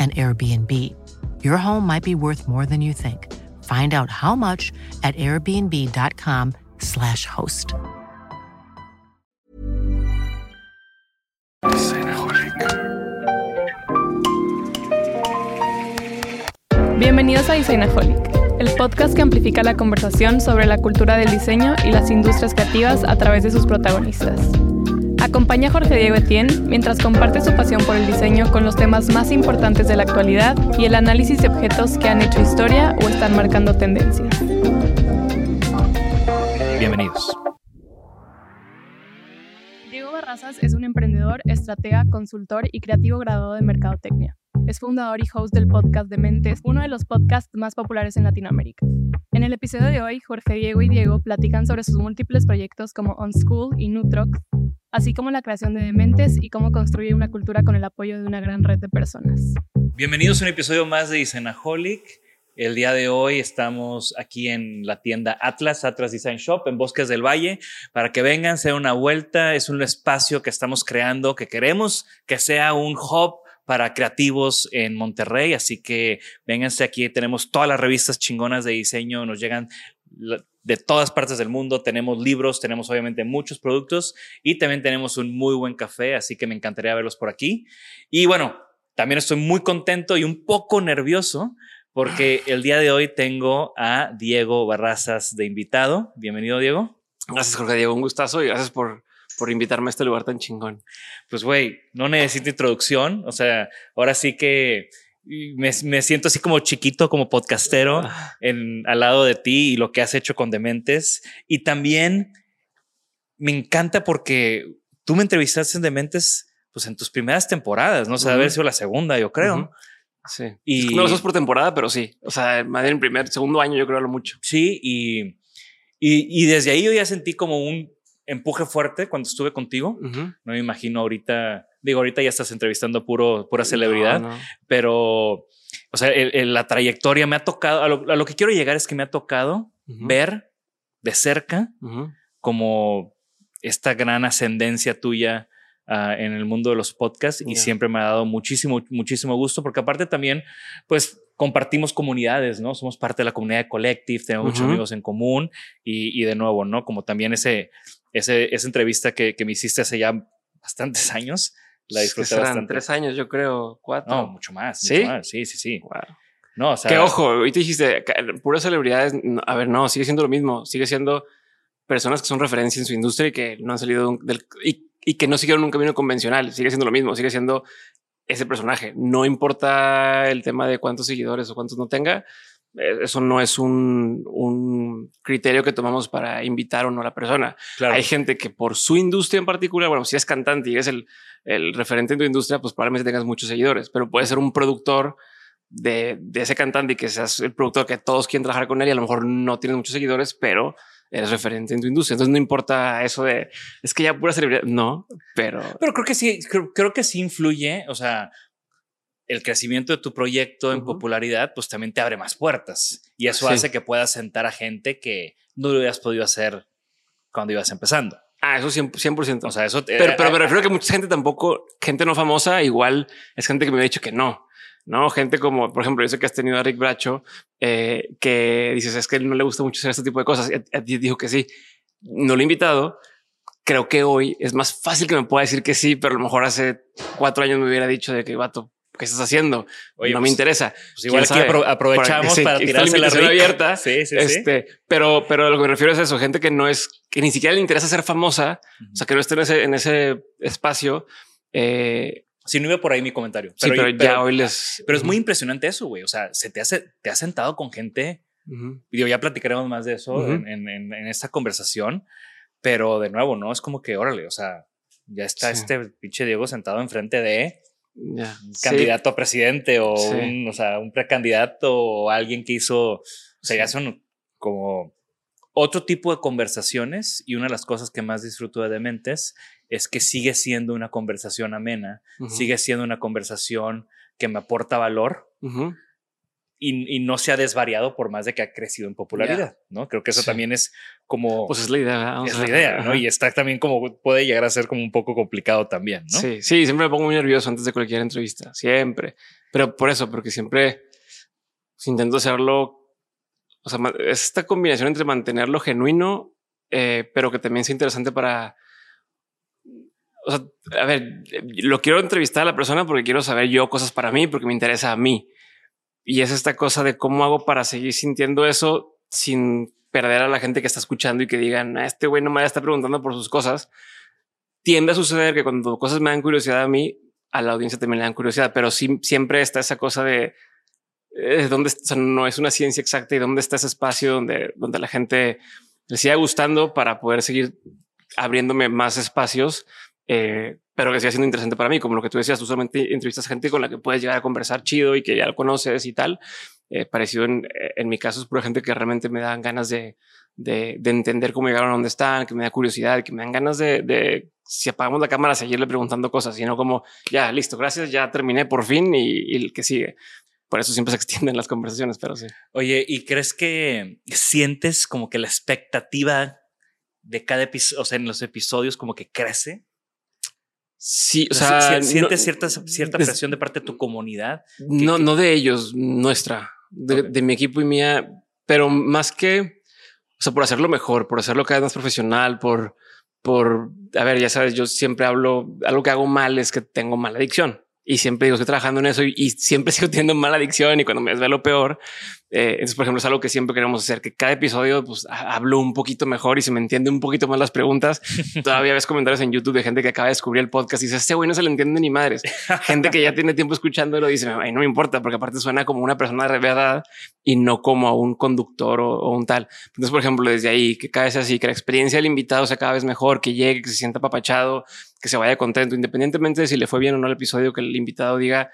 an Airbnb. Your home might be worth more than you think. Find out how much at airbnb.com/slash host. Bienvenidos a Designaholic, el podcast que amplifica la conversación sobre la cultura del diseño y las industrias creativas a través de sus protagonistas. Acompaña a Jorge Diego Etienne mientras comparte su pasión por el diseño con los temas más importantes de la actualidad y el análisis de objetos que han hecho historia o están marcando tendencias. Bienvenidos. Diego Barrazas es un emprendedor, estratega, consultor y creativo graduado de Mercadotecnia. Es fundador y host del podcast de Mentes, uno de los podcasts más populares en Latinoamérica. En el episodio de hoy, Jorge Diego y Diego platican sobre sus múltiples proyectos como On School y Nutrox, así como la creación de Dementes y cómo construir una cultura con el apoyo de una gran red de personas. Bienvenidos a un episodio más de Designaholic. El día de hoy estamos aquí en la tienda Atlas, Atlas Design Shop, en Bosques del Valle, para que vengan, se una vuelta. Es un espacio que estamos creando, que queremos que sea un hub para creativos en Monterrey. Así que vénganse aquí, tenemos todas las revistas chingonas de diseño, nos llegan de todas partes del mundo. Tenemos libros, tenemos obviamente muchos productos y también tenemos un muy buen café, así que me encantaría verlos por aquí. Y bueno, también estoy muy contento y un poco nervioso porque el día de hoy tengo a Diego Barrazas de invitado. Bienvenido, Diego. Gracias, Jorge Diego. Un gustazo y gracias por, por invitarme a este lugar tan chingón. Pues, güey, no necesito introducción. O sea, ahora sí que me, me, siento así como chiquito, como podcastero ah. en, al lado de ti y lo que has hecho con Dementes. Y también me encanta porque tú me entrevistaste en Dementes pues en tus primeras temporadas, no sé, uh haber sido la segunda, yo creo. Sí. Y no lo por temporada, pero sí. O sea, más en primer, segundo año, yo creo lo mucho. Sí. Y, y, y, desde ahí yo ya sentí como un empuje fuerte cuando estuve contigo. No me imagino ahorita Digo, ahorita ya estás entrevistando puro, pura celebridad, pero, o sea, la trayectoria me ha tocado, a lo, que quiero llegar es que me ha tocado ver de cerca como esta gran ascendencia tuya ah, en el mundo de los podcasts y siempre me ha dado muchísimo, muchísimo gusto porque aparte también, pues compartimos comunidades, ¿no? Somos parte de la comunidad de Collective, tenemos muchos amigos en común y, y, de nuevo, ¿no? Como también ese, ese, esa entrevista que, que me hiciste hace ya bastantes años, la disfruté bastante. Tres años, yo creo, cuatro. No, mucho más. ¿Sí? Sí, sí, sí. Wow. No, o sea. Que ojo, hoy te dijiste, puras celebridades. A ver, no, sigue siendo lo mismo. Sigue siendo personas que son referencia en su industria y que no han salido del. Y, y que no siguieron un camino convencional. Sigue siendo lo mismo. Sigue siendo ese personaje. No importa el tema de cuántos seguidores o cuántos no tenga. Eh, eso no es un, un, criterio que tomamos para invitar o no a la persona. Hay gente que por su industria en particular, bueno, si es cantante y es el, el referente en tu industria, pues probablemente tengas muchos seguidores, pero puede ser un productor de, de, ese cantante y que seas el productor que todos quieren trabajar con él y a lo mejor no tienes muchos seguidores, pero eres referente en tu industria. Entonces no importa eso de es que ya pura celebridad. No, pero, pero creo que sí, creo, creo que sí influye. O sea, el crecimiento de tu proyecto en popularidad, pues también te abre más puertas. Y eso hace que puedas sentar a gente que no lo hubieras podido hacer cuando ibas empezando. Ah, eso 100%. O sea, eso. Pero, pero me refiero a que mucha gente tampoco, gente no famosa, igual es gente que me ha dicho que no. No, gente como, por ejemplo, yo sé que has tenido a Rick Bracho, eh, que dices es que él no le gusta mucho hacer este tipo de cosas. A ti dijo que sí. No lo he invitado. Creo que hoy es más fácil que me pueda decir que sí, pero a lo mejor hace cuatro años me hubiera dicho de que vato, ¿qué estás haciendo? Oye, no me pues, interesa. Pues igual que aprovechamos para tirarse la abierta. Sí, sí, este, Pero, pero lo que me refiero es eso, gente que no es, que ni siquiera le interesa ser famosa, o sea, que no esté en ese, en ese espacio. Eh, si no iba por ahí mi comentario. Pero, sí, pero, ya hoy les. Pero es muy impresionante eso, güey. O sea, se te hace, te has sentado con gente. Y yo ya platicaremos más de eso en, en, en, esta conversación. Pero de nuevo, no es como que órale, o sea, ya está este pinche Diego sentado enfrente de candidato a presidente o, un, o sea, un precandidato o alguien que hizo, o sea, ya son como otro tipo de conversaciones y una de las cosas que más disfruto de Dementes es que sigue siendo una conversación amena, sigue siendo una conversación que me aporta valor y, no se ha desvariado por más de que ha crecido en popularidad, ¿no? Creo que eso también es como... Pues es la idea. es la idea, ¿no? Y está también como, puede llegar a ser como un poco complicado también, ¿no? Sí, sí, siempre me pongo muy nervioso antes de cualquier entrevista, siempre. Pero por eso, porque siempre pues, intento hacerlo, o sea, es esta combinación entre mantenerlo genuino, eh, pero que también sea interesante para... O sea, a ver, lo quiero entrevistar a la persona porque quiero saber yo cosas para mí, porque me interesa a mí y es esta cosa de cómo hago para seguir sintiendo eso sin perder a la gente que está escuchando y que digan, ah, este güey no me está preguntando por sus cosas. Tiende a suceder que cuando cosas me dan curiosidad a mí, a la audiencia también le dan curiosidad, pero sí, siempre está esa cosa de eh, dónde no es una ciencia exacta y dónde está ese espacio donde, donde la gente le siga gustando para poder seguir abriéndome más espacios eh, pero que siga siendo interesante para mí, como lo que tú decías, tú solamente entrevistas gente con la que puedes llegar a conversar chido y que ya lo conoces y tal. Eh, parecido en, en, mi caso es pura gente que realmente me dan ganas de, de, de, entender cómo llegaron a donde están, que me da curiosidad, que me dan ganas de, de, si apagamos la cámara, seguirle preguntando cosas, sino como ya listo, gracias, ya terminé por fin y, y el que sigue. Por eso siempre se extienden las conversaciones, pero sí. Oye, ¿y crees que sientes como que la expectativa de cada episodio, o sea, en los episodios como que crece? Sí, o sea, sientes cierta, cierta presión de parte de tu comunidad. No, no de ellos, nuestra, de, mi equipo y mía, pero más que, o sea, por hacerlo mejor, por hacerlo cada vez más profesional, por, por, a ver, ya sabes, yo siempre hablo, algo que hago mal es que tengo mala adicción y siempre digo, estoy trabajando en eso y, y siempre sigo teniendo mala adicción y cuando me lo peor, eh, entonces, por ejemplo, es algo que siempre queremos hacer, que cada episodio pues hablo un poquito mejor y se me entiende un poquito más las preguntas. Todavía ves comentarios en YouTube de gente que acaba de descubrir el podcast y dice, este güey no se le entiende ni madres. gente que ya tiene tiempo escuchándolo dice, Ay, no me importa, porque aparte suena como una persona de verdad y no como a un conductor o, un tal. Entonces, por ejemplo, desde ahí, que cada vez así, que la experiencia del invitado sea cada vez mejor, que llegue, que se sienta papachado, que se vaya contento, independientemente de si le fue bien o no el episodio, que el invitado diga,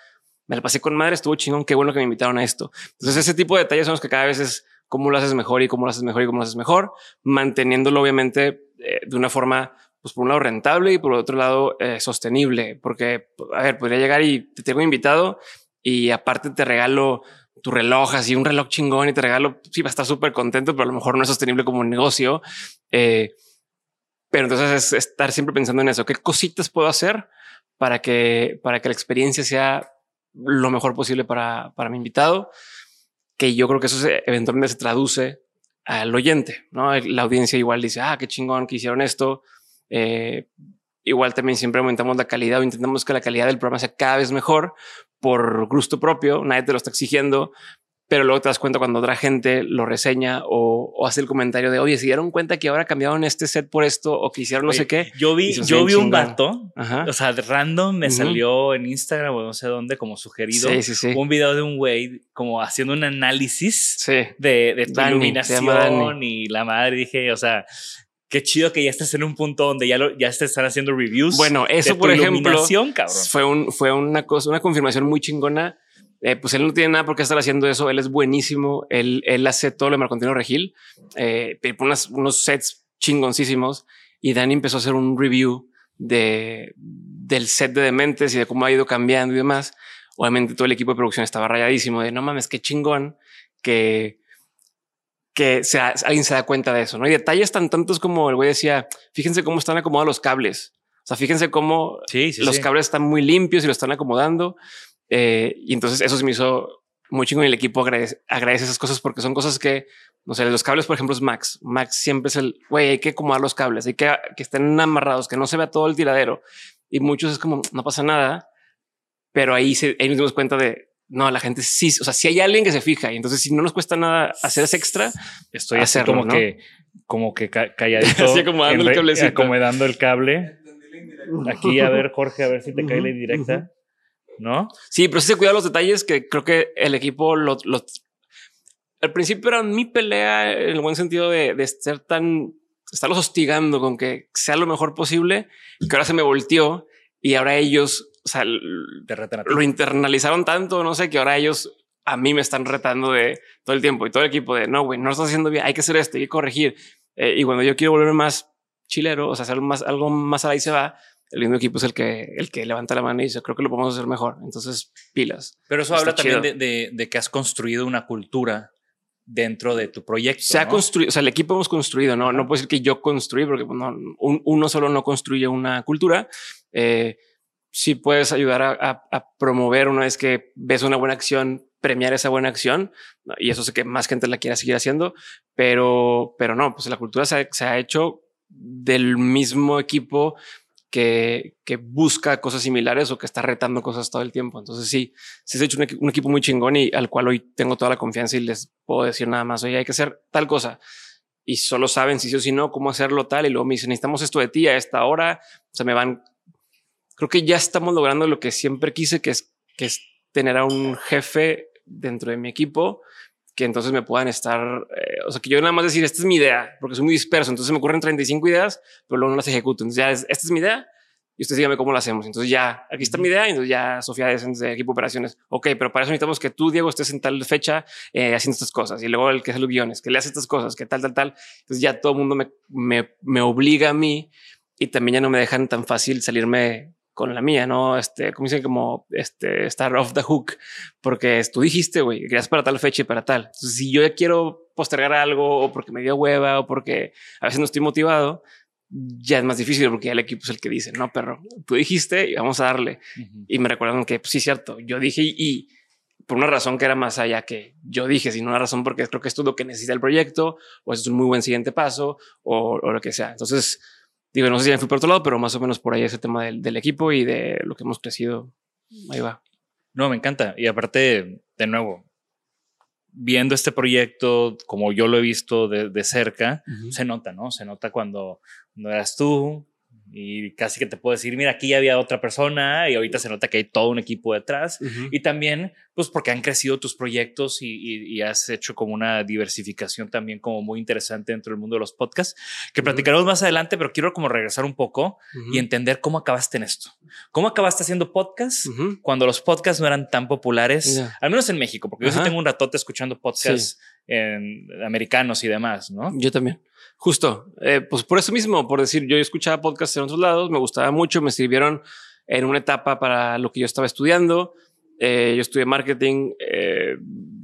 me la pasé con madre, estuvo chingón, qué bueno que me invitaron a esto. Entonces ese tipo de detalles son los que cada vez es cómo lo haces mejor y cómo lo haces mejor y cómo lo haces mejor, manteniéndolo obviamente eh, de una forma, pues por un lado rentable y por otro lado eh, sostenible, porque, a ver, podría llegar y te tengo invitado y aparte te regalo tu reloj, así un reloj chingón y te regalo, sí, va a estar súper contento, pero a lo mejor no es sostenible como un negocio. Eh, pero entonces es estar siempre pensando en eso, qué cositas puedo hacer para que, para que la experiencia sea lo mejor posible para, para mi invitado, que yo creo que eso eventualmente se traduce al oyente, ¿no? La audiencia igual dice, ah, qué chingón que hicieron esto. Eh, igual también siempre aumentamos la calidad o intentamos que la calidad del programa sea cada vez mejor por gusto propio, nadie te lo está exigiendo, pero luego te das cuenta cuando otra gente lo reseña o, hace el comentario de oye, se dieron cuenta que ahora cambiaron este set por esto o que hicieron no sé qué. Yo vi, yo vi un vato, o sea, random me salió en Instagram o no sé dónde como sugerido un video de un güey como haciendo un análisis de, de tu iluminación y la madre. Dije, o sea, qué chido que ya estés en un punto donde ya, lo, ya te están haciendo reviews. Bueno, eso por ejemplo fue un, fue una cosa, una confirmación muy chingona eh, pues él no tiene nada por qué estar haciendo eso. Él es buenísimo. Él, él hace todo lo de Marcontino Regil, eh, unos sets chingoncísimos. Y Dani empezó a hacer un review de, del set de Dementes y de cómo ha ido cambiando y demás. obviamente todo el equipo de producción estaba rayadísimo de no mames, qué chingón que que sea, alguien se da cuenta de eso, ¿no? Y detalles tan tantos como el güey decía, fíjense cómo están acomodados los cables. O sea, fíjense cómo los cables están muy limpios y lo están acomodando. Eh, y entonces eso se me hizo muy chingón y el equipo agradece, agradece, esas cosas porque son cosas que, no sé, los cables, por ejemplo, es Max. Max siempre es el, güey, hay que acomodar los cables, hay que, que estén amarrados, que no se vea todo el tiradero. Y muchos es como, no pasa nada. Pero ahí, se, ahí nos dimos cuenta de, no, la gente sí, o sea, si hay alguien que se fija y entonces si no nos cuesta nada hacer ese extra, estoy así como que, como que calladito, así acomodando el cable, acomodando el cable. Aquí a ver, Jorge, a ver si te cae la indirecta, ¿no? Sí, pero sí se cuida los detalles que creo que el equipo lo, al principio era mi pelea en el buen sentido de, de ser tan, estarlos hostigando con que sea lo mejor posible, que ahora se me volteó y ahora ellos o sea, lo internalizaron tanto, no sé, que ahora ellos a mí me están retando de todo el tiempo y todo el equipo de no, güey, no lo estás haciendo bien, hay que hacer esto, hay que corregir. Eh, y cuando yo quiero volverme más chilero, o sea, hacer más, algo más ahí se va, el mismo equipo es el que, el que levanta la mano y dice, creo que lo podemos hacer mejor. Entonces, pilas. Pero eso habla también de, de, que has construido una cultura dentro de tu proyecto. Se ha construido, o sea, el equipo hemos construido, no, no puedo decir que yo construí, porque pues, no, uno solo no construye una cultura. Eh, si puedes ayudar a, promover una vez que ves una buena acción, premiar esa buena acción. Y eso sé que más gente la quiera seguir haciendo, pero, pero no, pues la cultura se ha, hecho del mismo equipo que, busca cosas similares o que está retando cosas todo el tiempo. Entonces sí, sí se ha hecho un, equipo muy chingón y al cual hoy tengo toda la confianza y les puedo decir nada más, oye, hay que hacer tal cosa. Y solo saben si sí o si no, cómo hacerlo tal. Y luego me dicen, necesitamos esto de ti a esta hora. O sea, me van creo que ya estamos logrando lo que siempre quise, que es, que es tener a un jefe dentro de mi equipo que entonces me puedan estar, eh, o sea, que yo nada más decir, esta es mi idea, porque soy muy disperso, entonces me ocurren 35 ideas, pero luego no las ejecuto. Entonces ya es, esta es mi idea y usted dígame cómo lo hacemos. Entonces ya, aquí está mi idea, y entonces ya Sofía es de equipo operaciones. Ok, pero para eso necesitamos que tú, Diego, estés en tal fecha eh, haciendo estas cosas y luego el que hace los guiones, que le hace estas cosas, que tal, tal, tal. Entonces ya todo el mundo me, me, me obliga a mí y también ya no me dejan tan fácil salirme con la mía, no este, como dicen, como este, estar off the hook, porque tú dijiste, güey, querías para tal fecha y para tal. Entonces, si yo ya quiero postergar algo o porque me dio hueva o porque a veces no estoy motivado, ya es más difícil porque el equipo es el que dice, no, perro, tú dijiste y vamos a darle. Y me recuerdan que pues, sí, cierto, yo dije y, por una razón que era más allá que yo dije, sino una razón porque creo que esto es lo que necesita el proyecto o es un muy buen siguiente paso o, o lo que sea. Entonces, Digo, no sé si ya fui por otro lado, pero más o menos por ahí ese tema del, equipo y de lo que hemos crecido. Ahí va. No, me encanta. Y aparte, de nuevo, viendo este proyecto, como yo lo he visto de, cerca, se nota, ¿no? Se nota cuando no eras tú, y casi que te puedo decir, mira, aquí había otra persona y ahorita se nota que hay todo un equipo detrás. Y también, pues porque han crecido tus proyectos y, has hecho como una diversificación también como muy interesante dentro del mundo de los podcasts, que platicaremos más adelante, pero quiero como regresar un poco y entender cómo acabaste en esto. ¿Cómo acabaste haciendo podcasts cuando los podcasts no eran tan populares, al menos en México? Porque yo sí tengo un ratote escuchando podcasts en americanos y demás, ¿no? Yo también. Justo, eh, pues por eso mismo, por decir, yo escuchaba podcasts en otros lados, me gustaba mucho, me sirvieron en una etapa para lo que yo estaba estudiando. Eh, yo estudié marketing. Eh,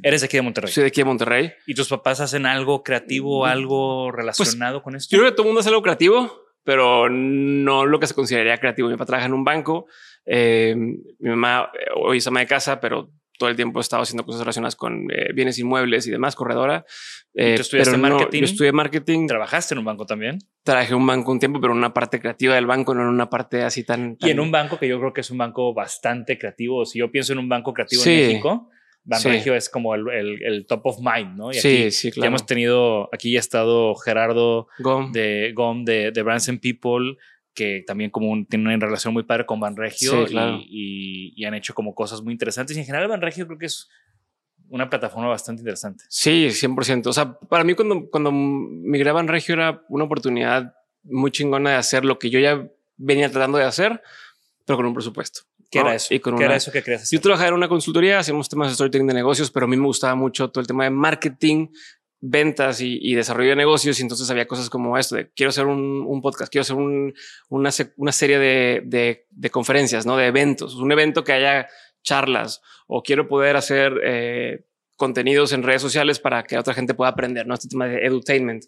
Eres de aquí de Monterrey. Soy de aquí de Monterrey. ¿Y tus papás hacen algo creativo, mm, algo relacionado con esto? Yo creo que todo el mundo hace algo creativo, pero no lo que se consideraría creativo. Mi papá trabaja en un banco. mi mamá hoy es ama de casa, pero todo el tiempo he estado haciendo cosas relacionadas con eh, bienes inmuebles y demás, corredora. Eh, ¿Tú estudiaste marketing? yo estudié marketing. ¿Trabajaste en un banco también? Trabajé en un banco un tiempo, pero en una parte creativa del banco, no en una parte así tan, Y en un banco que yo creo que es un banco bastante creativo. Si yo pienso en un banco creativo en México, Banregio es como el, el, top of mind, ¿no? Y sí, sí, claro. Ya hemos tenido, aquí ya ha estado Gerardo de GOM, de, de Brands and People, que también como tiene una relación muy padre con Banregio y, y, han hecho como cosas muy interesantes. Y en general Banregio creo que es una plataforma bastante interesante. Sí, 100%. O sea, para mí cuando, cuando migré a Banregio era una oportunidad muy chingona de hacer lo que yo ya venía tratando de hacer, pero con un presupuesto. ¿Qué era eso? Y con ¿Qué era eso que querías hacer? Yo trabajaba en una consultoría, hacíamos temas de storytelling de negocios, pero a mí me gustaba mucho todo el tema de marketing, ventas y, desarrollo de negocios. Y entonces había cosas como esto de quiero hacer un, podcast, quiero hacer una, una, serie de, de, conferencias, no de eventos, un evento que haya charlas o quiero poder hacer eh, contenidos en redes sociales para que otra gente pueda aprender, ¿no? Este tema de edutainment.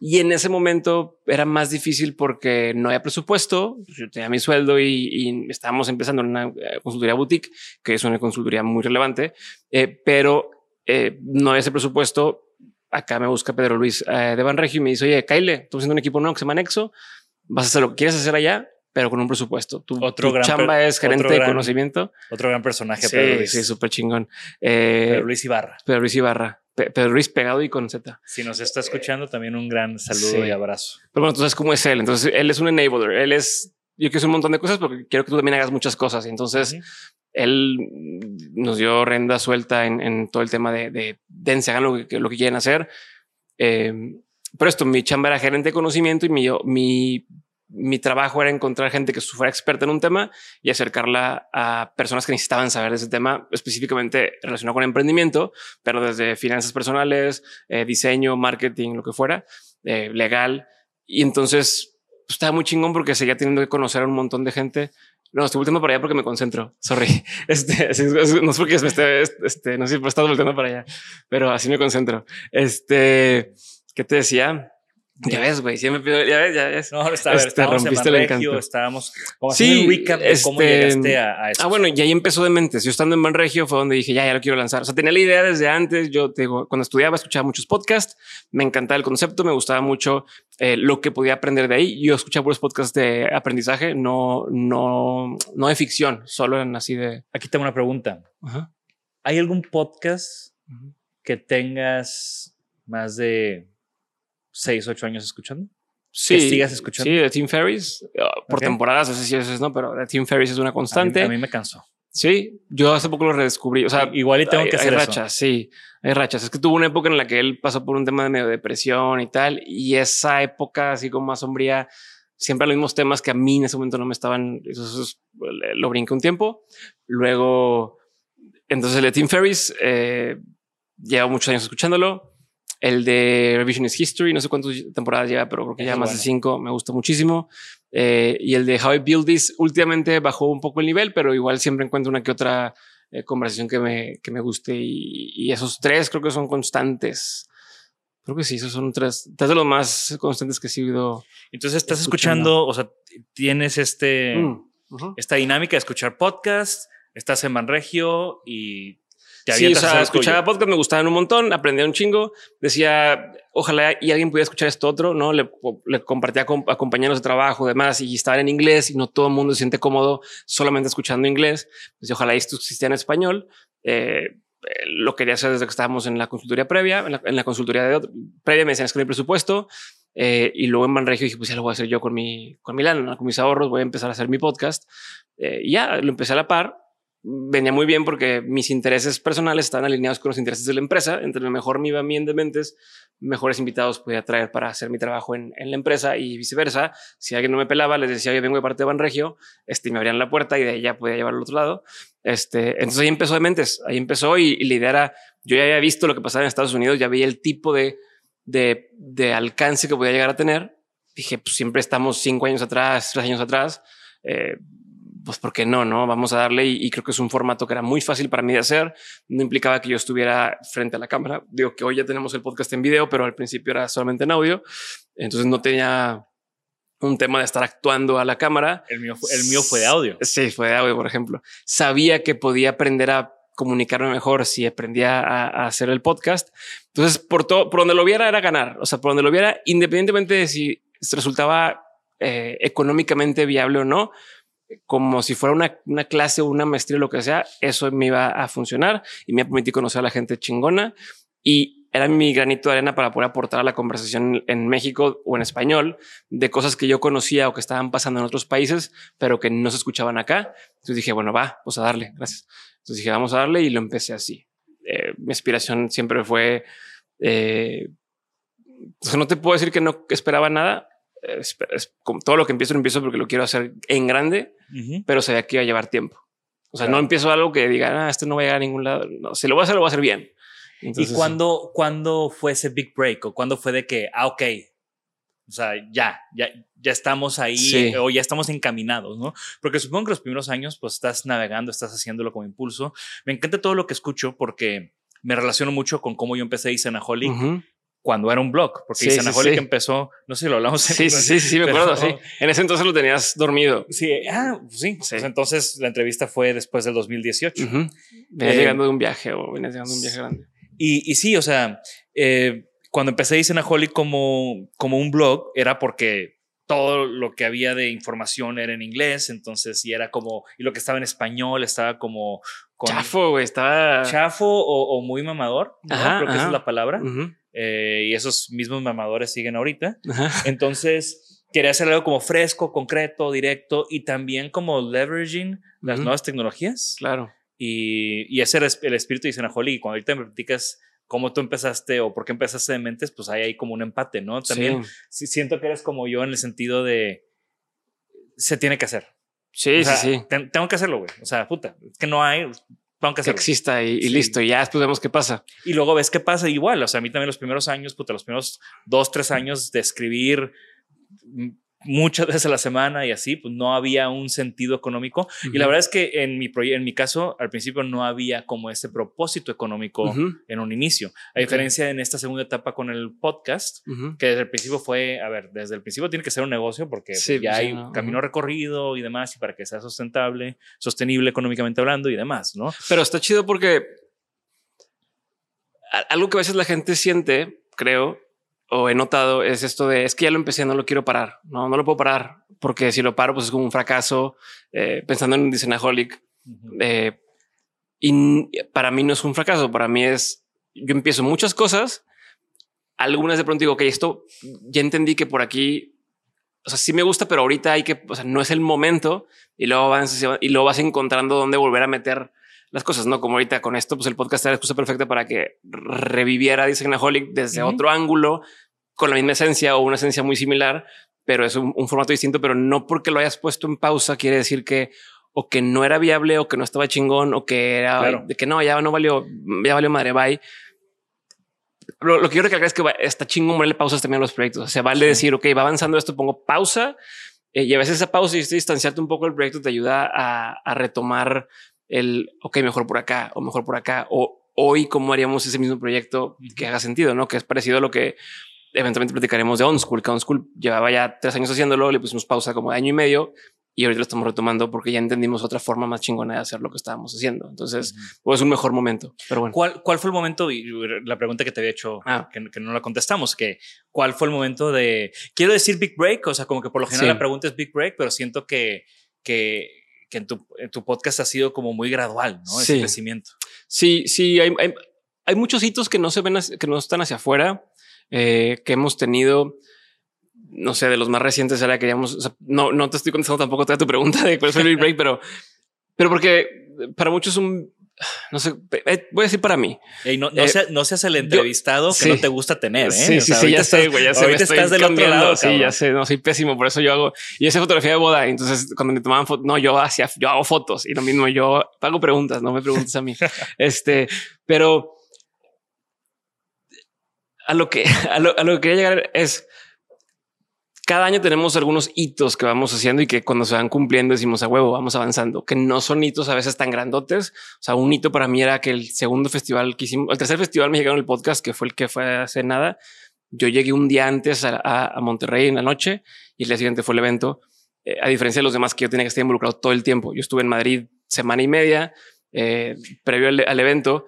Y en ese momento era más difícil porque no había presupuesto, yo tenía mi sueldo y, estábamos empezando en una eh, consultoría boutique, que es una consultoría muy relevante, eh, pero no había ese presupuesto. Acá me busca Pedro Luis de Banregio y me dice, oye, Kyle, estamos haciendo un equipo nuevo que se llama Nexo, vas a hacer lo que quieres hacer allá, pero con un presupuesto. Tu, otro gran chamba es gerente de conocimiento. Otro gran personaje, sí, Pedro Luis. Sí, súper chingón. Pedro Luis Ibarra. Pedro Luis Ibarra. Pedro Ruiz pegado y con Z. Si nos está escuchando, también un gran saludo y abrazo. Pero bueno, tú sabes cómo es él. Entonces, él es un enabler. Él es, yo quiero hacer un montón de cosas porque quiero que tú también hagas muchas cosas. Entonces, él nos dio renda suelta en, todo el tema de, de dense, lo que, lo que quieren hacer. Eh, pero esto, mi chamba era gerente de conocimiento y mi, mi mi trabajo era encontrar gente que fuera experta en un tema y acercarla a personas que necesitaban saber de ese tema, específicamente relacionado con emprendimiento, pero desde finanzas personales, eh, diseño, marketing, lo que fuera, eh, legal. Y entonces pues, estaba muy chingón porque seguía teniendo que conocer a un montón de gente. No, estoy volteando para allá porque me concentro. Sorry. Este, no sé por qué me esté, este, no sé si estás volteando para allá, pero así me concentro. Este, ¿qué te decía? Ya ves, güey, siempre pido, ya ves, ya ves. No, está, este, estábamos rompiste en Manregio, estábamos como sí, un recap de cómo este, llegaste a, a eso. Ah, bueno, y ahí empezó de mentes. Yo estando en Manregio fue donde dije, ya, ya lo quiero lanzar. O sea, tenía la idea desde antes. Yo te digo, cuando estudiaba, escuchaba muchos podcasts. Me encantaba el concepto, me gustaba mucho eh, lo que podía aprender de ahí. Yo escuchaba puros podcasts de aprendizaje, no, no, no de ficción, solo en así de. Aquí tengo una pregunta. ¿Hay algún podcast que tengas más de seis, ocho años escuchando. Sí, que sigas escuchando. Sí, de Tim Ferris uh, por temporadas, no sé si eso es no, pero de Tim Ferris es una constante. A mí, me cansó. Sí, yo hace poco lo redescubrí. O sea, igual y tengo que hacer hay rachas, sí, hay rachas. Es que tuvo una época en la que él pasó por un tema de medio depresión y tal, y esa época así como más sombría, siempre los mismos temas que a mí en ese momento no me estaban. Eso, lo brinqué un tiempo. Luego, entonces el de Tim Ferris, eh, llevo muchos años escuchándolo. El de Revisionist History, no sé cuántas temporadas lleva, pero creo que ya más de cinco, me gusta muchísimo. Eh, y el de How I Build This últimamente bajó un poco el nivel, pero igual siempre encuentro una que otra eh, conversación que me, que me guste. Y, esos tres creo que son constantes. Creo que sí, esos son tres, tres de los más constantes que he sido. Entonces estás escuchando, o sea, tienes este, mm, esta dinámica de escuchar podcast, estás en Manregio y sí, o sea, escuchaba podcast, me gustaban un montón, aprendía un chingo. Decía, ojalá y alguien pudiera escuchar esto otro, ¿no? Le, le compartía a, compañeros de trabajo, demás, y estaban en inglés y no todo el mundo se siente cómodo solamente escuchando inglés. Pues ojalá esto existiera en español. Eh, lo quería hacer desde que estábamos en la consultoría previa, en la, consultoría de previa me decían es que presupuesto eh, y luego en Manregio dije pues ya lo voy a hacer yo con mi con mi lana, con mis ahorros, voy a empezar a hacer mi podcast eh, y ya lo empecé a la par venía muy bien porque mis intereses personales están alineados con los intereses de la empresa. Entre mejor me iba bien de mentes, mejores invitados podía traer para hacer mi trabajo en, la empresa y viceversa. Si alguien no me pelaba, les decía, yo vengo de parte de Banregio, este, me abrían la puerta y de ahí ya podía llevarlo al otro lado. Este, entonces ahí empezó de mentes, ahí empezó y, la idea era, yo ya había visto lo que pasaba en Estados Unidos, ya veía el tipo de alcance que podía llegar a tener. Dije, pues siempre estamos cinco años atrás, tres años atrás. Eh, pues porque no, no vamos a darle y, creo que es un formato que era muy fácil para mí de hacer. No implicaba que yo estuviera frente a la cámara. Digo que hoy ya tenemos el podcast en video, pero al principio era solamente en audio. Entonces no tenía un tema de estar actuando a la cámara. El mío, el mío fue de audio. Sí, fue de audio, por ejemplo. Sabía que podía aprender a comunicarme mejor si aprendía a, hacer el podcast. Entonces, por todo, por donde lo viera era ganar. O sea, por donde lo viera, independientemente de si resultaba eh, económicamente viable o no, como si fuera una, una clase o una maestría lo que sea, eso me iba a funcionar y me permití conocer a la gente chingona y era mi granito de arena para poder aportar a la conversación en México o en español de cosas que yo conocía o que estaban pasando en otros países, pero que no se escuchaban acá. Entonces dije, bueno, va, pues a darle, gracias. Entonces dije, vamos a darle y lo empecé así. Eh, mi inspiración siempre fue, eh, no te puedo decir que no esperaba nada, es, como todo lo que empiezo, lo empiezo porque lo quiero hacer en grande, pero sabía que iba a llevar tiempo. O sea, no empiezo algo que diga, ah, esto no va a llegar a ningún lado. No, si lo voy a hacer, lo voy a hacer bien. ¿Y cuándo, cuándo fue ese big break? ¿O cuándo fue de que, ah, ok, O sea, ya, ya, ya estamos ahí o ya estamos encaminados, ¿no? Porque supongo que los primeros años, pues estás navegando, estás haciéndolo como impulso. Me encanta todo lo que escucho porque me relaciono mucho con cómo yo empecé Isanaholic uh cuando era un blog, porque sí, Isanaholic empezó, no sé si lo hablamos. Sí, sí, sí, me acuerdo, sí. En ese entonces lo tenías dormido. Sí, ah, pues sí. Pues entonces la entrevista fue después del 2018. Venías eh, llegando de un viaje o venías llegando de un viaje grande. Y, y sí, o sea, eh, cuando empecé Isanaholic como, como un blog era porque todo lo que había de información era en inglés, entonces y era como, y lo que estaba en español estaba como... chafo, güey, estaba... Chafo o, muy mamador, creo que esa es la palabra. Eh, y esos mismos mamadores siguen ahorita. Entonces, quería hacer algo como fresco, concreto, directo y también como leveraging las nuevas tecnologías. Claro. Y, y ese era el espíritu de Isanaholic. Y cuando ahorita me platicas cómo tú empezaste o por qué empezaste de mentes, pues hay ahí como un empate, ¿no? También sí. siento que eres como yo en el sentido de se tiene que hacer. Sí, sí, sí. tengo que hacerlo, güey. O sea, puta, es que no hay, tengo que hacerlo. Que exista y, listo, y ya después vemos qué pasa. Y luego ves qué pasa igual. O sea, a mí también los primeros años, puta, los primeros dos, tres años de escribir muchas veces a la semana y así, pues no había un sentido económico. Y la verdad es que en mi, en mi caso, al principio no había como ese propósito económico en un inicio. A diferencia en esta segunda etapa con el podcast, que desde el principio fue, a ver, desde el principio tiene que ser un negocio porque pues, ya hay camino recorrido y demás, y para que sea sustentable, sostenible económicamente hablando y demás, ¿no? Pero está chido porque algo que a veces la gente siente, creo, o he notado es esto de es que ya lo empecé, no lo quiero parar, no, no lo puedo parar porque si lo paro, pues es como un fracaso. Eh, pensando en un Disneyaholic, eh, y para mí no es un fracaso, para mí es yo empiezo muchas cosas. Algunas de pronto digo, ok, esto ya entendí que por aquí, o sea, sí me gusta, pero ahorita hay que, o sea, no es el momento y luego vas y luego vas encontrando dónde volver a meter las cosas, no como ahorita con esto, pues el podcast era la excusa perfecta para que reviviera Disneyaholic desde otro ángulo, con la misma esencia o una esencia muy similar, pero es un, formato distinto, pero no porque lo hayas puesto en pausa quiere decir que o que no era viable o que no estaba chingón o que era de que no, ya no valió, ya valió madre, bye. Lo, que yo recalcar es que está chingón ponerle pausas también a los proyectos. O sea, vale decir, ok, va avanzando esto, pongo pausa eh, y a veces esa pausa y distanciarte un poco del proyecto te ayuda a, a retomar el, ok, mejor por acá o mejor por acá, o hoy cómo haríamos ese mismo proyecto que haga sentido, ¿no? Que es parecido a lo que eventualmente platicaremos de OnSchool, que OnSchool llevaba ya tres años haciéndolo, le pusimos pausa como de año y medio y ahorita lo estamos retomando porque ya entendimos otra forma más chingona de hacer lo que estábamos haciendo. Entonces, pues es un mejor momento. Pero bueno. ¿Cuál, ¿Cuál fue el momento? Y la pregunta que te había hecho, ah. que, no la contestamos, que ¿cuál fue el momento de, quiero decir Big Break? O sea, como que por lo general la pregunta es Big Break, pero siento que, que que en tu, en tu, podcast ha sido como muy gradual, ¿no? Ese crecimiento. Sí, sí, hay, hay, hay, muchos hitos que no se ven, que no están hacia afuera, eh, que hemos tenido. No sé, de los más recientes era que queríamos, no, no te estoy contestando tampoco toda tu pregunta de cuál fue el break, pero, pero porque para muchos es un no sé, eh, voy a decir para mí. no, no, eh, no, seas el entrevistado que no te gusta tener. ¿eh? Sí, sí, sí, ya sé, güey, ya sé. Ahorita estás del otro lado. Sí, ya sé, no soy pésimo, por eso yo hago. Y esa fotografía de boda, entonces cuando me tomaban fotos, no, yo hacía, yo hago fotos y lo mismo, yo hago preguntas, no me preguntes a mí. este, pero a lo que, a lo, a lo que quería llegar es cada año tenemos algunos hitos que vamos haciendo y que cuando se van cumpliendo decimos a huevo, vamos avanzando, que no son hitos a veces tan grandotes. O sea, un hito para mí era que el segundo festival que hicimos, el tercer festival me llegaron el podcast, que fue el que fue hace nada. Yo llegué un día antes a, Monterrey en la noche y el día siguiente fue el evento. Eh, a diferencia de los demás que yo tenía que estar involucrado todo el tiempo. Yo estuve en Madrid semana y media eh, previo al, al, evento,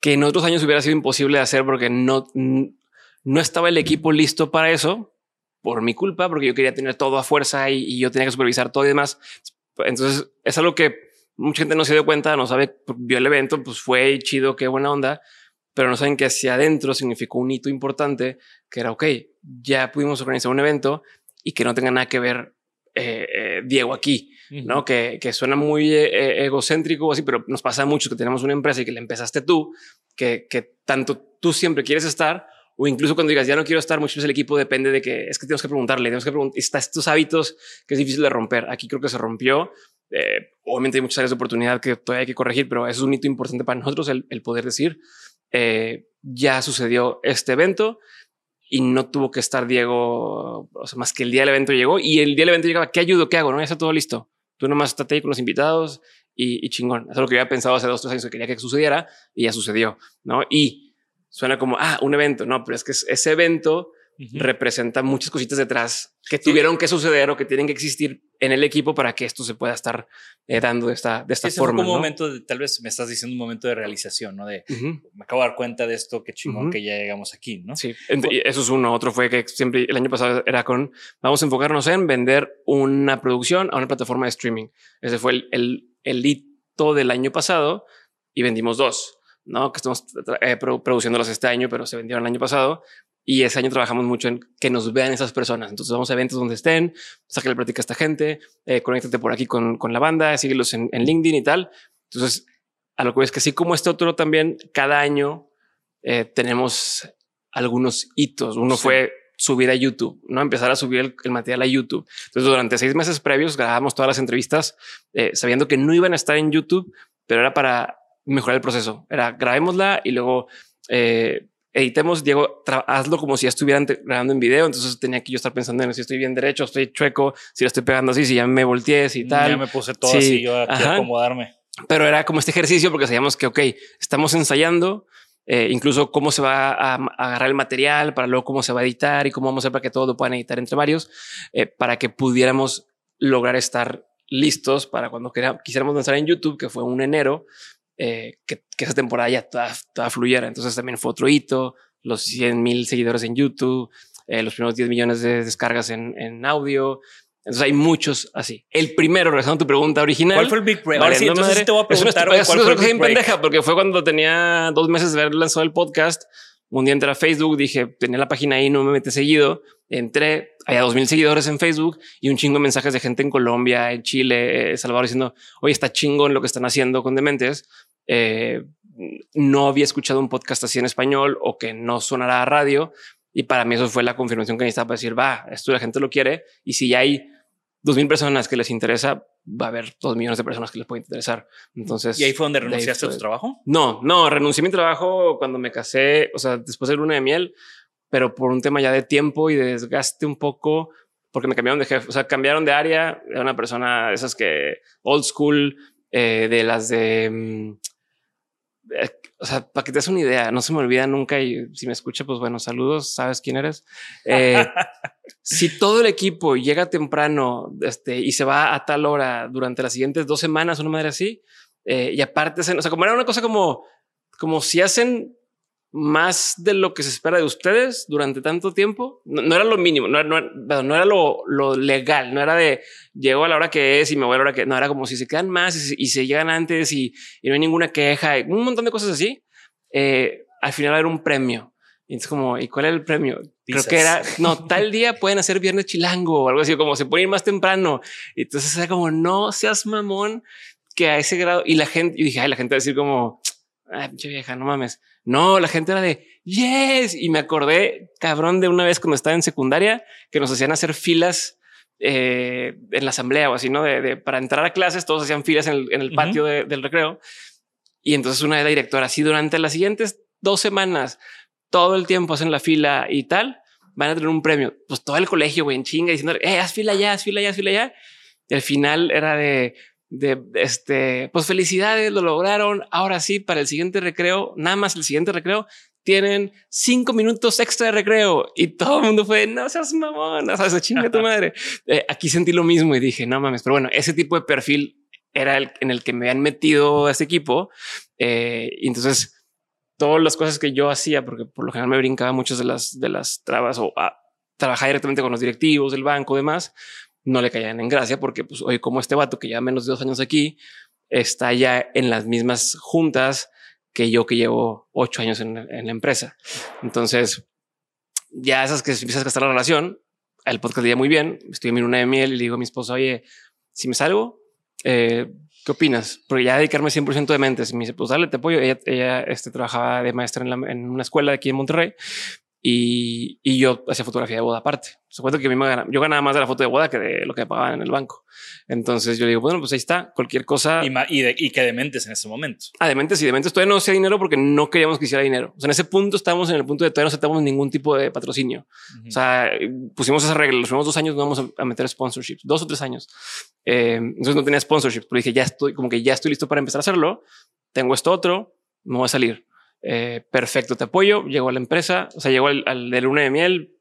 que en otros años hubiera sido imposible de hacer porque no, no estaba el equipo listo para eso por mi culpa, porque yo quería tener todo a fuerza y, yo tenía que supervisar todo y demás. Entonces es algo que mucha gente no se dio cuenta, no sabe, vio el evento, pues fue chido, qué buena onda, pero no saben que hacia adentro significó un hito importante, que era, ok, ya pudimos organizar un evento y que no tenga nada que ver eh, eh, Diego aquí, ¿no? Que, que, suena muy eh, egocéntrico así, pero nos pasa mucho que tenemos una empresa y que la empezaste tú, que, que tanto tú siempre quieres estar o incluso cuando digas ya no quiero estar, muchas veces el equipo depende de que es que tenemos que preguntarle, tenemos que preguntar, está estos hábitos que es difícil de romper. Aquí creo que se rompió. Eh, obviamente hay muchas áreas de oportunidad que todavía hay que corregir, pero es un hito importante para nosotros el, poder decir eh, ya sucedió este evento y no tuvo que estar Diego, más que el día del evento llegó y el día del evento llegaba, ¿qué ayudo? ¿Qué hago? No, ya está todo listo. Tú nomás estate ahí con los invitados y, chingón. Eso es lo que había pensado hace dos, tres años que quería que sucediera y ya sucedió, ¿no? Y suena como, ah, un evento. No, pero es que ese evento representa muchas cositas detrás que tuvieron que suceder o que tienen que existir en el equipo para que esto se pueda estar eh, dando de esta, de esta forma. Como un momento, de, tal vez me estás diciendo un momento de realización, ¿no? De me acabo de dar cuenta de esto, qué chingón que ya llegamos aquí, ¿no? Sí, eso es uno. Otro fue que siempre el año pasado era con vamos a enfocarnos en vender una producción a una plataforma de streaming. Ese fue el, el, el hito del año pasado y vendimos dos. ¿No? Que estamos eh, produciéndolos este año, pero se vendieron el año pasado. Y ese año trabajamos mucho en que nos vean esas personas. Entonces vamos a eventos donde estén, la plática a esta gente, eh, conéctate por aquí con, con la banda, síguelos en, en, LinkedIn y tal. Entonces, a lo que es que así como este otro también, cada año eh, tenemos algunos hitos. Uno fue subir a YouTube, no empezar a subir el, material a YouTube. Entonces, durante seis meses previos grabamos todas las entrevistas eh, sabiendo que no iban a estar en YouTube, pero era para mejorar el proceso. Era grabémosla y luego eh, editemos, Diego, hazlo como si ya estuvieran grabando en video. Entonces tenía que yo estar pensando en si estoy bien derecho, estoy chueco, si lo estoy pegando así, si ya me volteé, y tal. Ya me puse todo así, yo aquí a acomodarme. Pero era como este ejercicio porque sabíamos que, ok, estamos ensayando, eh, incluso cómo se va a, agarrar el material, para luego cómo se va a editar y cómo vamos a hacer para que todo lo puedan editar entre varios, eh, para que pudiéramos lograr estar listos para cuando quisiéramos lanzar en YouTube, que fue un enero, eh, que, esa temporada ya toda, fluyera. Entonces también fue otro hito, los 100 mil seguidores en YouTube, eh, los primeros 10 millones de descargas en, en, audio. Entonces hay muchos así. El primero, regresando a tu pregunta original. ¿Cuál fue el Big Break? Vale, sí, entonces te voy a preguntar. Es cuál fue el pendeja, porque fue cuando tenía dos meses de haber lanzado el podcast. Un día entré a Facebook, dije, tenía la página ahí, no me metí seguido. Entré, había dos mil seguidores en Facebook y un chingo de mensajes de gente en Colombia, en Chile, Salvador diciendo, oye, está chingo en lo que están haciendo con Dementes. Eh, no había escuchado un podcast así en español o que no sonara a radio. Y para mí eso fue la confirmación que necesitaba para decir, va, esto la gente lo quiere. Y si ya hay dos mil personas que les interesa, va a haber dos millones de personas que les puede interesar. Entonces, ¿y ahí fue donde renunciaste a tu trabajo? No, no, renuncié a mi trabajo cuando me casé, o sea, después de luna de miel, pero por un tema ya de tiempo y de desgaste un poco, porque me cambiaron de jefe, o sea, cambiaron de área. Era una persona de esas que old school, eh, de las de mm, eh, o sea, para que te des una idea, no se me olvida nunca y si me escucha, pues bueno, saludos, sabes quién eres. Eh, si todo el equipo llega temprano este, y se va a tal hora durante las siguientes dos semanas, una madre así, eh, y aparte, o sea, como era una cosa como, como si hacen más de lo que se espera de ustedes durante tanto tiempo. No, era lo mínimo, no, no, no era lo, lo, legal, no era de llego a la hora que es y me voy a la hora que no era como si se quedan más y, se llegan antes y, y, no hay ninguna queja, y un montón de cosas así. Eh, al final era un premio. Y es como, ¿y cuál era el premio? Creo que era, no, tal día pueden hacer viernes chilango o algo así, como se puede ir más temprano. Y entonces era como, no seas mamón que a ese grado. Y la gente, yo dije, ay, la gente va a decir como, ay, pinche vieja, no mames. No, la gente era de yes. Y me acordé, cabrón, de una vez cuando estaba en secundaria que nos hacían hacer filas eh, en la asamblea o así, no? De, para entrar a clases, todos hacían filas en el, patio del recreo. Y entonces una de la directora, así durante las siguientes dos semanas, todo el tiempo hacen la fila y tal, van a tener un premio. Pues todo el colegio, güey, en chinga diciendo, eh, haz fila ya, haz fila ya, haz fila ya. Y al final era de, de este, pues felicidades, lo lograron. Ahora sí, para el siguiente recreo, nada más el siguiente recreo, tienen cinco minutos extra de recreo y todo el mundo fue no seas mamón, no sabes, chinga tu madre. Eh, aquí sentí lo mismo y dije no mames, pero bueno, ese tipo de perfil era el en el que me habían metido a este equipo. Eh, y entonces todas las cosas que yo hacía, porque por lo general me brincaba muchas de las de las trabas o a, trabajar directamente con los directivos del banco, demás, no le caían en gracia porque pues hoy como este vato que ya menos de dos años aquí está ya en las mismas juntas que yo que llevo ocho años en, la empresa. Entonces ya esas que empiezas a gastar la relación, el podcast le muy bien, estoy en mi luna de miel y le digo a mi esposa, oye, si me salgo, eh, ¿qué opinas? Porque ya dedicarme 100% de mentes. Y me dice, pues dale, te apoyo. Ella, este, trabajaba de maestra en, en, una escuela aquí en Monterrey y, y yo hacía fotografía de boda aparte. Se cuenta que a mí me ganaba, yo ganaba más de la foto de boda que de lo que me pagaban en el banco. Entonces yo digo, bueno, pues ahí está, cualquier cosa. Y, y, de- y que dementes en ese momento. Ah, dementes y dementes todavía no hacía dinero porque no queríamos que hiciera dinero. O sea, en ese punto estábamos en el punto de todavía no aceptamos ningún tipo de patrocinio. Ujú. O sea, pusimos esa regla. Los primeros dos años no vamos a, meter sponsorships, dos o tres años. Eh, entonces no tenía sponsorships, pero dije, ya estoy, como que ya estoy listo para empezar a hacerlo. Tengo esto otro, me voy a salir. Eh, perfecto, te apoyo. Llego a la empresa, o sea, llego al, de luna de miel.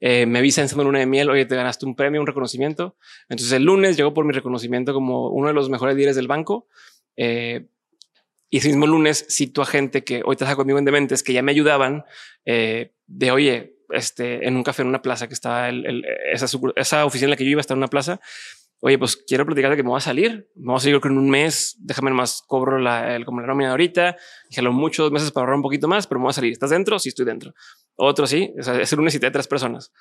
eh, me avisa en luna de miel, oye, te ganaste un premio, un reconocimiento. Entonces el lunes llegó por mi reconocimiento como uno de los mejores líderes del banco. Eh, y ese mismo lunes cito a gente que hoy trabaja conmigo en Dementes, que ya me ayudaban eh, de, oye, este, en un café en una plaza que estaba esa, esa oficina en la que yo iba está en una plaza. Oye, pues quiero platicarte que me voy a salir. Me voy a salir con un mes. Déjame nomás cobro la, el, como la nómina ahorita. Déjalo mucho, dos meses para ahorrar un poquito más, pero me voy a salir. ¿Estás dentro? Sí, estoy dentro. Otro sí. O sea, ese lunes cité a tres personas.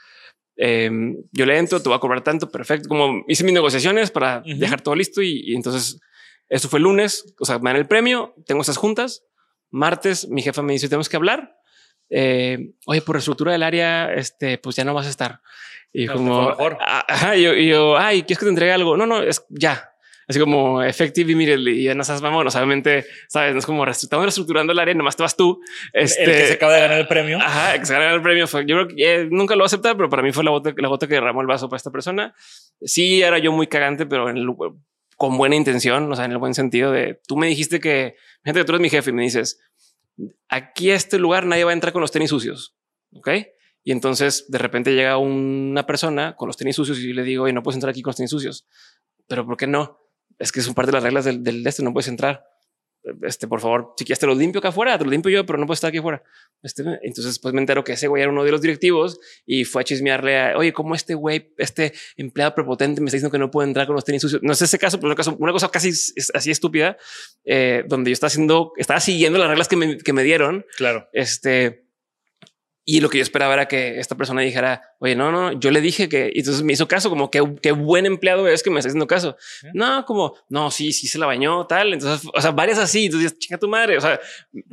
Eh, yo le entro, te voy a cobrar tanto. Perfecto. Como hice mis negociaciones para Ujú. dejar todo listo y, y entonces eso fue el lunes. O sea, me dan el premio. Tengo estas juntas. Martes, mi jefa me dice, tenemos que hablar. Eh, oye, por reestructura del área, este, pues ya no vas a estar. Y No, como, mejor. ah, ajá, yo, yo, ay, ¿quieres que te entregue algo? No, no, es ya. Así como effective immediately y ya no sabes, vámonos. Obviamente, sabes, no es como estamos reestructurando el área, nomás te vas tú. Este, el que se acaba de ganar el premio. Ajá, que se ganara el premio fue. Yo creo que eh, nunca lo voy a aceptar, pero para mí fue la gota, la gota que derramó el vaso para esta persona. Sí, era yo muy cagante, pero en el- con buena intención, o sea, en el buen sentido de tú me dijiste que, gente tú eres mi jefe y me dices, aquí a este lugar nadie va a entrar con los tenis sucios. Ok. Y entonces de repente llega una persona con los tenis sucios y le digo, oye, no puedes entrar aquí con los tenis sucios. Pero ¿por qué no? Es que son parte de las reglas del, del este, no puedes entrar. Este, por favor, si quieres te lo limpio acá afuera, te lo limpio yo, pero no puedes estar aquí afuera. Este, entonces, pues me entero que ese güey era uno de los directivos y fue a chismearle a, oye, ¿cómo este güey, este empleado prepotente me está diciendo que no puede entrar con los tenis sucios? No es ese caso, pero una cosa, una cosa casi así estúpida, eh, donde yo estaba haciendo, estaba siguiendo las reglas que me, que me dieron. Claro. Este, y lo que yo esperaba era que esta persona dijera, oye, no, no, yo le dije que, y entonces me hizo caso, como que qué buen empleado es que me está haciendo caso. No, como, no, sí, sí se la bañó, tal. Entonces, o sea, varias así. Entonces, chinga tu madre. O sea,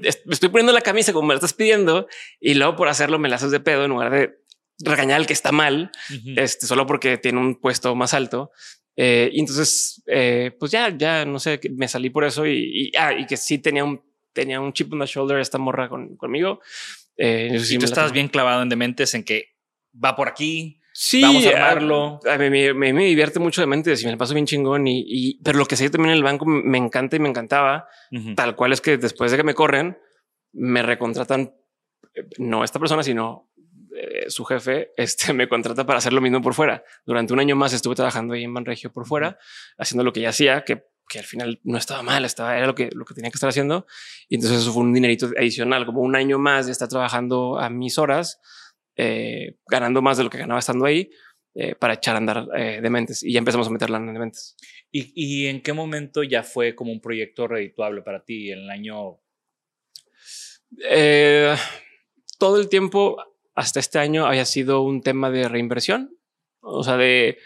estoy poniendo la camisa como me la estás pidiendo y luego por hacerlo me la haces de pedo en lugar de regañar al que está mal, Ujú. este, solo porque tiene un puesto más alto. Eh, y entonces, eh, pues ya, ya no sé, me salí por eso y, y, ah, y que sí tenía un, tenía un chip on the shoulder esta morra con, conmigo. Eh, sí y tú estabas bien clavado en dementes en que va por aquí. Sí, Vamos a armarlo. a mí me, me- me divierte mucho de mente, si me la paso bien chingón y, y- pero lo que sé también en el banco me encanta y me encantaba, tal cual es que después de que me corren, me recontratan, eh, no esta persona, sino eh, su jefe, este me contrata para hacer lo mismo por fuera. Durante un año más estuve trabajando ahí en Banregio por fuera, haciendo lo que ya hacía, que, que al final no estaba mal, estaba, era lo que, lo que tenía que estar haciendo. Y entonces eso fue un dinerito adicional, como un año más de estar trabajando a mis horas, eh, ganando más de lo que ganaba estando ahí. eh, para echar a andar eh, dementes y ya empezamos a meterla en dementes. ¿Y, y en qué momento ya fue como un proyecto redituable para ti? En el año. Eh, todo el tiempo hasta este año había sido un tema de reinversión. O sea, de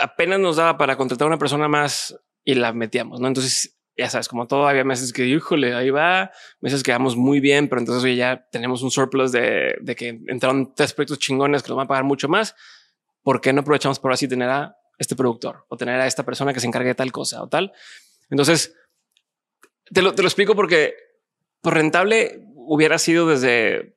apenas nos daba para contratar a una persona más y la metíamos, ¿no? Entonces, ya sabes, como todo, había meses que, híjole, ahí va, meses que vamos muy bien, pero entonces ya tenemos un surplus de, que entraron tres proyectos chingones que nos van a pagar mucho más. ¿Por qué no aprovechamos por así tener a este productor o tener a esta persona que se encargue de tal cosa o tal? Entonces, te lo, te lo explico porque pues rentable hubiera sido desde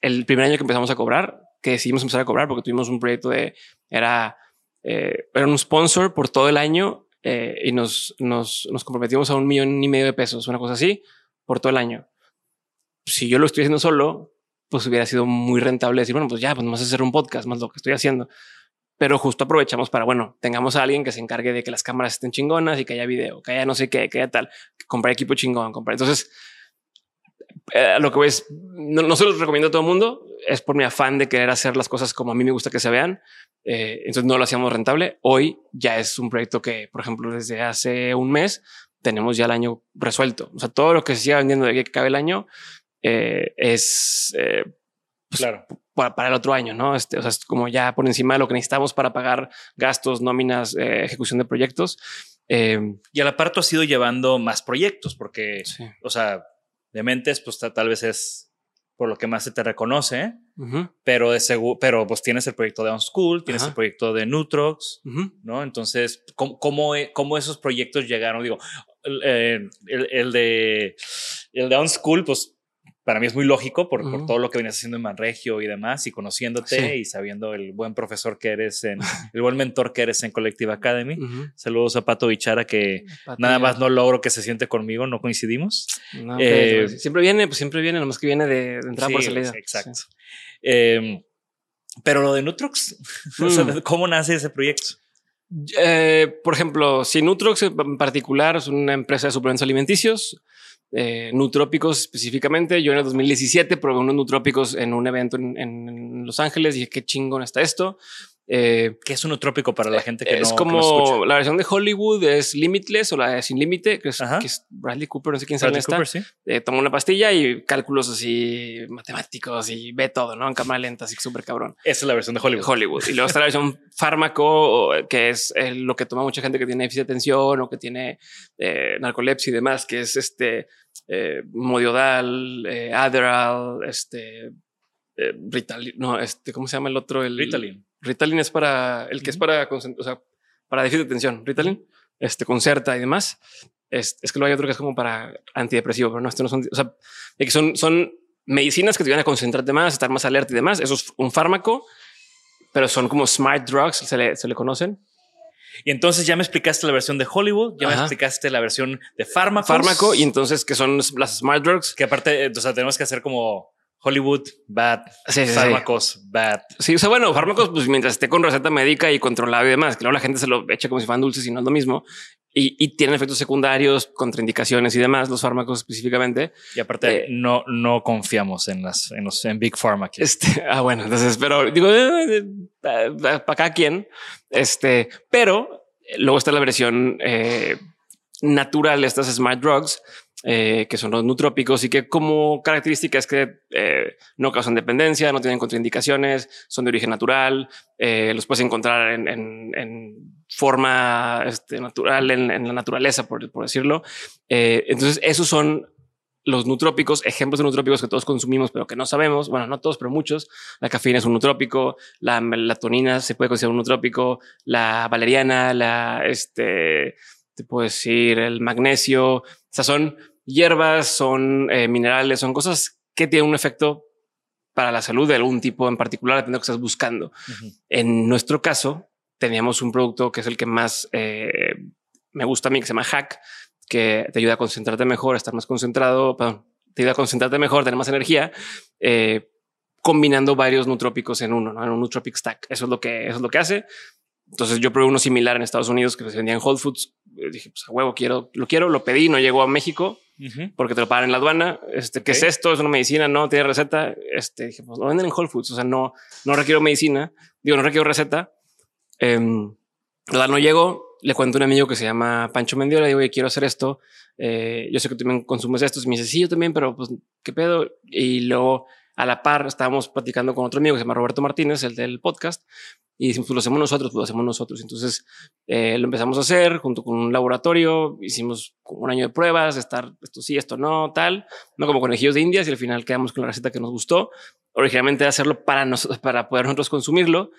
el primer año que empezamos a cobrar, que decidimos empezar a cobrar porque tuvimos un proyecto de, era, eh, era un sponsor por todo el año eh, y nos, nos, nos comprometimos a un millón y medio de pesos, una cosa así, por todo el año. Si yo lo estoy haciendo solo, pues hubiera sido muy rentable decir, bueno, pues ya, pues vamos a hacer un podcast más lo que estoy haciendo. Pero justo aprovechamos para, bueno, tengamos a alguien que se encargue de que las cámaras estén chingonas y que haya video, que haya no sé qué, que haya tal, comprar equipo chingón, comprar. Entonces, eh, lo que voy es, no, no se los recomiendo a todo el mundo, es por mi afán de querer hacer las cosas como a mí me gusta que se vean. Eh, entonces no lo hacíamos rentable. Hoy ya es un proyecto que, por ejemplo, desde hace un mes tenemos ya el año resuelto. O sea, todo lo que se siga vendiendo de aquí a que acabe el año eh, es eh, Claro. para, para el otro año, ¿no? Este, o sea, es como ya por encima de lo que necesitamos para pagar gastos, nóminas, eh, ejecución de proyectos. Eh, Y a la par tú has ido llevando más proyectos porque, sí. o sea, Dementes, pues ta- tal vez es por lo que más se te reconoce, pero de seguro, pero pues tienes el proyecto de On School, tienes el proyecto de Nutrox, ¿no? Entonces, ¿cómo, cómo, esos proyectos llegaron? Digo, el, eh, el, de el de On School, pues para mí es muy lógico por, por, todo lo que venías haciendo en Manregio y demás, y conociéndote y sabiendo el buen profesor que eres, en, el buen mentor que eres en Collective Academy. Saludos a Pato Bichara, que nada más no logro que se siente conmigo, no coincidimos. Eh, siempre viene, pues siempre viene, nomás que viene de, entrada por salida. Exacto. Em, pero lo de Nutrox, mm. ¿cómo nace ese proyecto? Eh, por ejemplo, si Nutrox en particular es una empresa de suplementos alimenticios, eh, nutrópicos específicamente. Yo en el 2017 probé unos nutrópicos en un evento en, Los Ángeles y dije, qué chingón está esto. Eh, ¿Qué es un nutrópico para la gente que es no, como la versión de Hollywood es Limitless o la de Sin Límite, que, es, Bradley Cooper, no sé quién sabe esta. Eh, toma una pastilla y cálculos así matemáticos y ve todo, ¿no? En cámara lenta, así súper cabrón. Esa es la versión de Hollywood. Hollywood. Y luego está la versión fármaco, que es lo que toma mucha gente que tiene déficit de atención o que tiene eh, narcolepsia y demás, que es este eh, Modiodal, eh, Adderall, este Ritalin, no, este, ¿cómo se llama el otro? El Ritalin. Ritalin es para el que es para, o sea, para déficit de atención. Ritalin, este, Concerta y demás. Es, es que luego hay otro que es como para antidepresivo, pero no, esto no son, o sea, que son, son medicinas que te van a concentrarte más, estar más alerta y demás. Eso es un fármaco, pero son como smart drugs, se le, se le conocen. Y entonces ya me explicaste la versión de Hollywood, ya me explicaste la versión de fármaco. Fármaco, y entonces que son las smart drugs. Que aparte, o sea, tenemos que hacer como Hollywood, bad. fármacos, bad. Sí, o sea, bueno, fármacos, pues mientras esté con receta médica y controlado y demás, que luego la gente se lo echa como si fueran dulces y no es lo mismo. Y, tienen efectos secundarios, contraindicaciones y demás, los fármacos específicamente. Y aparte, eh, no, no confiamos en las, en los, en Big Pharma. Este, ah, bueno, entonces, pero digo, eh, eh, para cada quien, este, pero luego está la versión natural de estas smart drugs eh, que son los nutrópicos y que como característica es que eh, no causan dependencia, no tienen contraindicaciones, son de origen natural, eh, los puedes encontrar en, forma este, natural, en, la naturaleza, por, decirlo. entonces, esos son los nutrópicos, ejemplos de nutrópicos que todos consumimos, pero que no sabemos. Bueno, no todos, pero muchos. La cafeína es un nutrópico, la melatonina se puede considerar un nutrópico, la valeriana, la este, te puedo decir el magnesio. O sea, son hierbas, son eh, minerales, son cosas que tienen un efecto para la salud de algún tipo en particular, dependiendo de lo que estás buscando. En nuestro caso, teníamos un producto que es el que más eh, me gusta a mí, que se llama Hack, que te ayuda a concentrarte mejor, a estar más concentrado, perdón, te ayuda a concentrarte mejor, tener más energía, eh, combinando varios nutrópicos en uno, ¿no? en un nootropic stack. Eso es lo que, eso es lo que hace. Entonces yo probé uno similar en Estados Unidos que se vendía en Whole Foods. Dije, pues a huevo, quiero, lo quiero, lo pedí, no llegó a México porque te lo pagan en la aduana. Este, ¿qué es esto? Es una medicina, no tiene receta. Este, dije, pues lo venden en Whole Foods. O sea, no, no requiero medicina. Digo, no requiero receta. Eh, no llegó. Le cuento a un amigo que se llama Pancho Mendiola. Digo, oye, quiero hacer esto. Eh, yo sé que tú también consumes esto. Y me dice, sí, yo también, pero pues, ¿qué pedo? Y luego a la par estábamos platicando con otro amigo que se llama Roberto Martínez, el del podcast, y decimos, pues lo hacemos nosotros, pues lo hacemos nosotros. Entonces eh, lo empezamos a hacer junto con un laboratorio, hicimos un año de pruebas, estar esto sí, esto no, tal, no como conejillos de indias y al final quedamos con la receta que nos gustó. Originalmente hacerlo para nosotros, para poder nosotros consumirlo.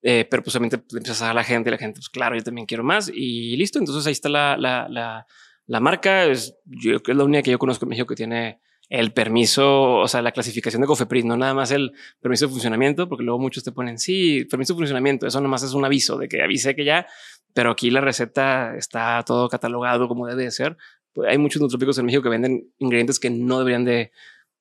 Eh, pero pues obviamente pues, a a la gente y la gente, pues claro, yo también quiero más y listo. Entonces ahí está la, la, la, la marca. Es, yo, es la única que yo conozco en México que tiene el permiso, o sea, la clasificación de Cofepris, no nada más el permiso de funcionamiento, porque luego muchos te ponen, sí, permiso de funcionamiento, eso nomás es un aviso de que avise que ya, pero aquí la receta está todo catalogado como debe de ser. Pues hay muchos nutrópicos en México que venden ingredientes que no deberían de,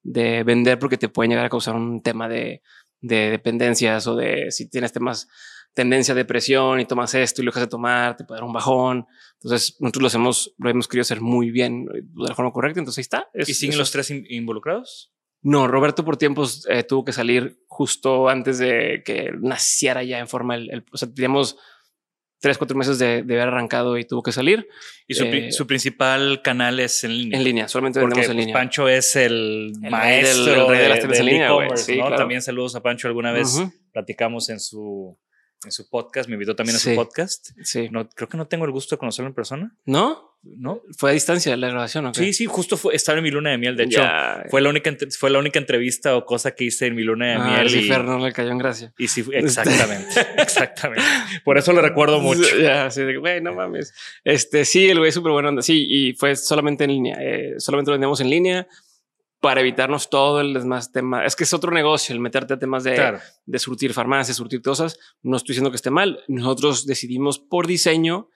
de vender porque te pueden llegar a causar un tema de, de dependencias o de si tienes temas tendencia a depresión y tomas esto y lo dejas de tomar, te puede dar un bajón. Entonces, nosotros lo hemos, lo hemos querido hacer muy bien de la forma correcta. Entonces, ahí está. ¿Y siguen los tres involucrados? No, Roberto por tiempos eh, tuvo que salir justo antes de que naciera ya en forma el, o sea, teníamos tres, cuatro meses de, haber arrancado y tuvo que salir. Y su, eh, principal canal es en línea. En línea, solamente vendemos en pues, línea. Pancho es el, maestro de, las de, en línea. También saludos a Pancho. Alguna vez platicamos en su en su podcast, me invitó también a su podcast. Sí. No, creo que no tengo el gusto de conocerlo en persona. ¿No? ¿no? Fue a distancia la grabación, ¿o qué? Sí, sí, justo fue, estaba en mi luna de miel. De hecho, Ya. fue la única fue la única entrevista o cosa que hice en mi luna de Ah, miel. y, Lucifer no le cayó en gracia. y sí, exactamente, exactamente. Por eso lo recuerdo mucho. Ya, así de, güey, no mames. Este, sí, el güey es súper bueno. onda. Sí, y fue solamente en línea. eh, solamente lo vendemos en línea para evitarnos todo el demás tema. Es que es otro negocio el meterte a temas de, Claro. de surtir farmacias, surtir cosas. No estoy diciendo que esté mal. Nosotros decidimos por diseño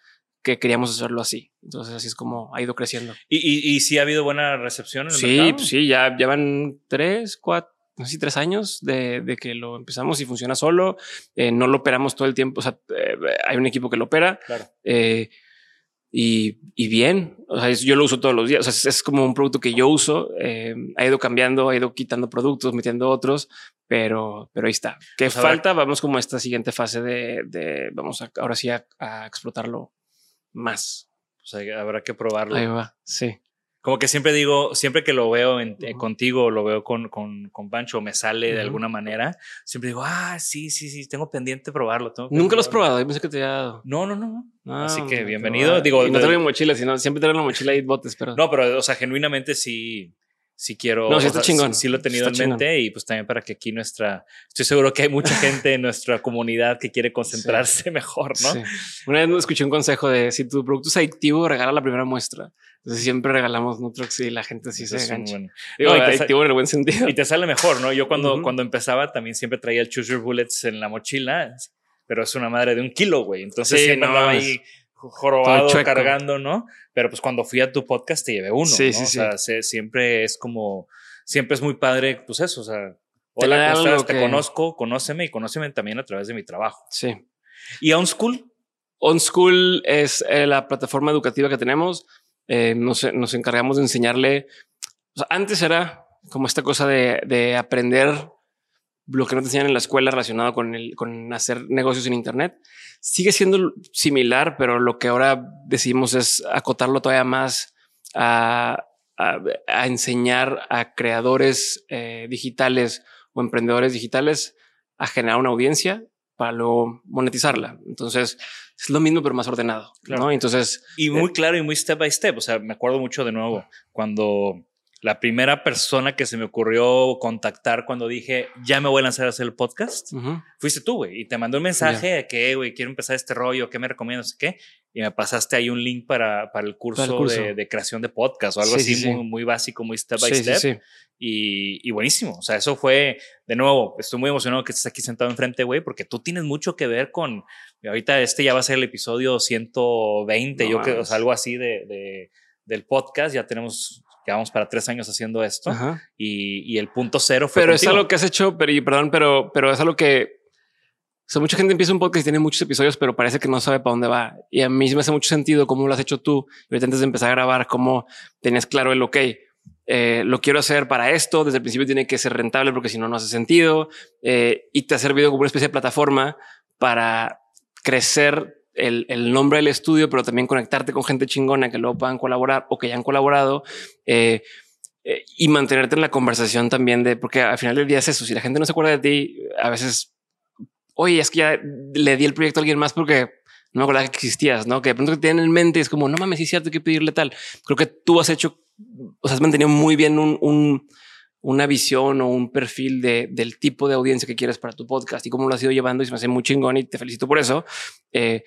que queríamos hacerlo así. Entonces así es como ha ido creciendo. ¿Y, y, y sí ha habido buena recepción en el Sí, mercado? pues sí, ya llevan tres, cuatro, no sé si tres años de, de que lo empezamos y funciona solo. Eh, no lo operamos todo el tiempo. O sea, eh, hay un equipo que lo opera. Claro. Eh, y, y bien, o sea, yo lo uso todos los días. O sea, es, es como un producto que yo uso. eh, ha ido cambiando, ha ido quitando productos, metiendo otros, pero, pero ahí está. ¿Qué Pues falta? Vamos como a esta siguiente fase de, de vamos a, ahora sí a, a explotarlo más. O sea, habrá que probarlo. Ahí va. Sí. Como que siempre digo, siempre que lo veo en- Ujú. contigo, lo veo con, con, con Pancho, me sale de Ujú. alguna manera, siempre digo, ah, sí, sí, sí, tengo pendiente probarlo. tengo Nunca lo has probarlo". probado. Yo pensé que te había dado. No, no, no. Ah, Así que bienvenido. Digo, y no de- traigo mi mochila, sino siempre traigo la mochila y botes, pero No, pero, o sea, genuinamente sí, sí quiero. No, sí o está sea, chingón. Sí, lo he tenido Está en mente y pues también para que aquí nuestra. Estoy seguro que hay mucha gente en nuestra comunidad que quiere concentrarse mejor, ¿no? Sí. Una vez me escuché un consejo de si tu producto es adictivo, regala la primera muestra. Entonces siempre regalamos Nutrox y la gente sí se un engancha. buen- Digo, No, y te en el buen sentido. Y te sale mejor, ¿no? Yo cuando, Ujú. cuando empezaba también siempre traía el Choose Your Bullets en la mochila, pero es una madre de un kilo, güey. Entonces Sí, siempre no andaba ahí jorobado, cargando, ¿no? Pero pues cuando fui a tu podcast te llevé uno, Sí, ¿no? sí, o sea, se- siempre es como, siempre es muy padre, pues eso, o sea, hola, ¿cómo estás? Te que- conozco, conóceme y conóceme también a través de mi trabajo. Sí. ¿Y On School? On School es eh, la plataforma educativa que tenemos. Eh, nos, encargamos de enseñarle. antes era como esta cosa de, de aprender lo que no te enseñan en la escuela relacionado con hacer negocios en Internet. Sigue siendo similar, pero lo que ahora decidimos es acotarlo todavía más a enseñar a creadores eh, digitales o emprendedores digitales a generar una audiencia para luego monetizarla. Entonces es lo mismo, pero más ordenado. Claro. ¿no? Entonces, Y muy claro y muy step by step. O sea, me acuerdo mucho de nuevo cuando la primera persona que se me ocurrió contactar cuando dije ya me voy a lanzar a hacer el podcast ujú, fuiste tú, güey. Y te mandó un mensaje de que, güey, quiero empezar este rollo, ¿qué me recomiendas? Qué. Y me pasaste ahí un link para, para el curso, Para el curso. De, de creación de podcast o algo Sí, así sí, sí. Muy, muy básico, muy step by step. sí. Y, y buenísimo. O sea, eso fue, de nuevo, estoy muy emocionado que estés aquí sentado enfrente, güey, porque tú tienes mucho que ver con, ahorita este ya va a ser el episodio 120, No yo que, o sea, algo así de, de- del podcast. Ya tenemos, ya vamos para tres años haciendo esto. Y, y el punto cero fue Pero es contigo. algo que has hecho, pero y perdón, pero, pero es algo que sea, mucha gente empieza un podcast y tiene muchos episodios, pero parece que no sabe para dónde va. Y a mí me hace mucho sentido cómo lo has hecho tú. Y antes de empezar a grabar, cómo tenías claro el ok. eh, lo quiero hacer para esto. Desde el principio tiene que ser rentable porque si no, no hace sentido. Eh, y te ha servido como una especie de plataforma para crecer el, el nombre del estudio, pero también conectarte con gente chingona que luego puedan colaborar o que ya han colaborado. Eh, eh, y mantenerte en la conversación también de, porque al final del día es eso, si la gente no se acuerda de ti, a veces, oye, es que ya le di el proyecto a alguien más porque no me acordaba que existías, ¿no? Que de pronto te tienen en mente es como, no mames, sí es cierto, que pedirle tal. Creo que tú has hecho, o sea, has mantenido muy bien un, un- una visión o un perfil de, del tipo de audiencia que quieres para tu podcast y cómo lo has ido llevando y se me hace muy chingón y te felicito por eso. Eh,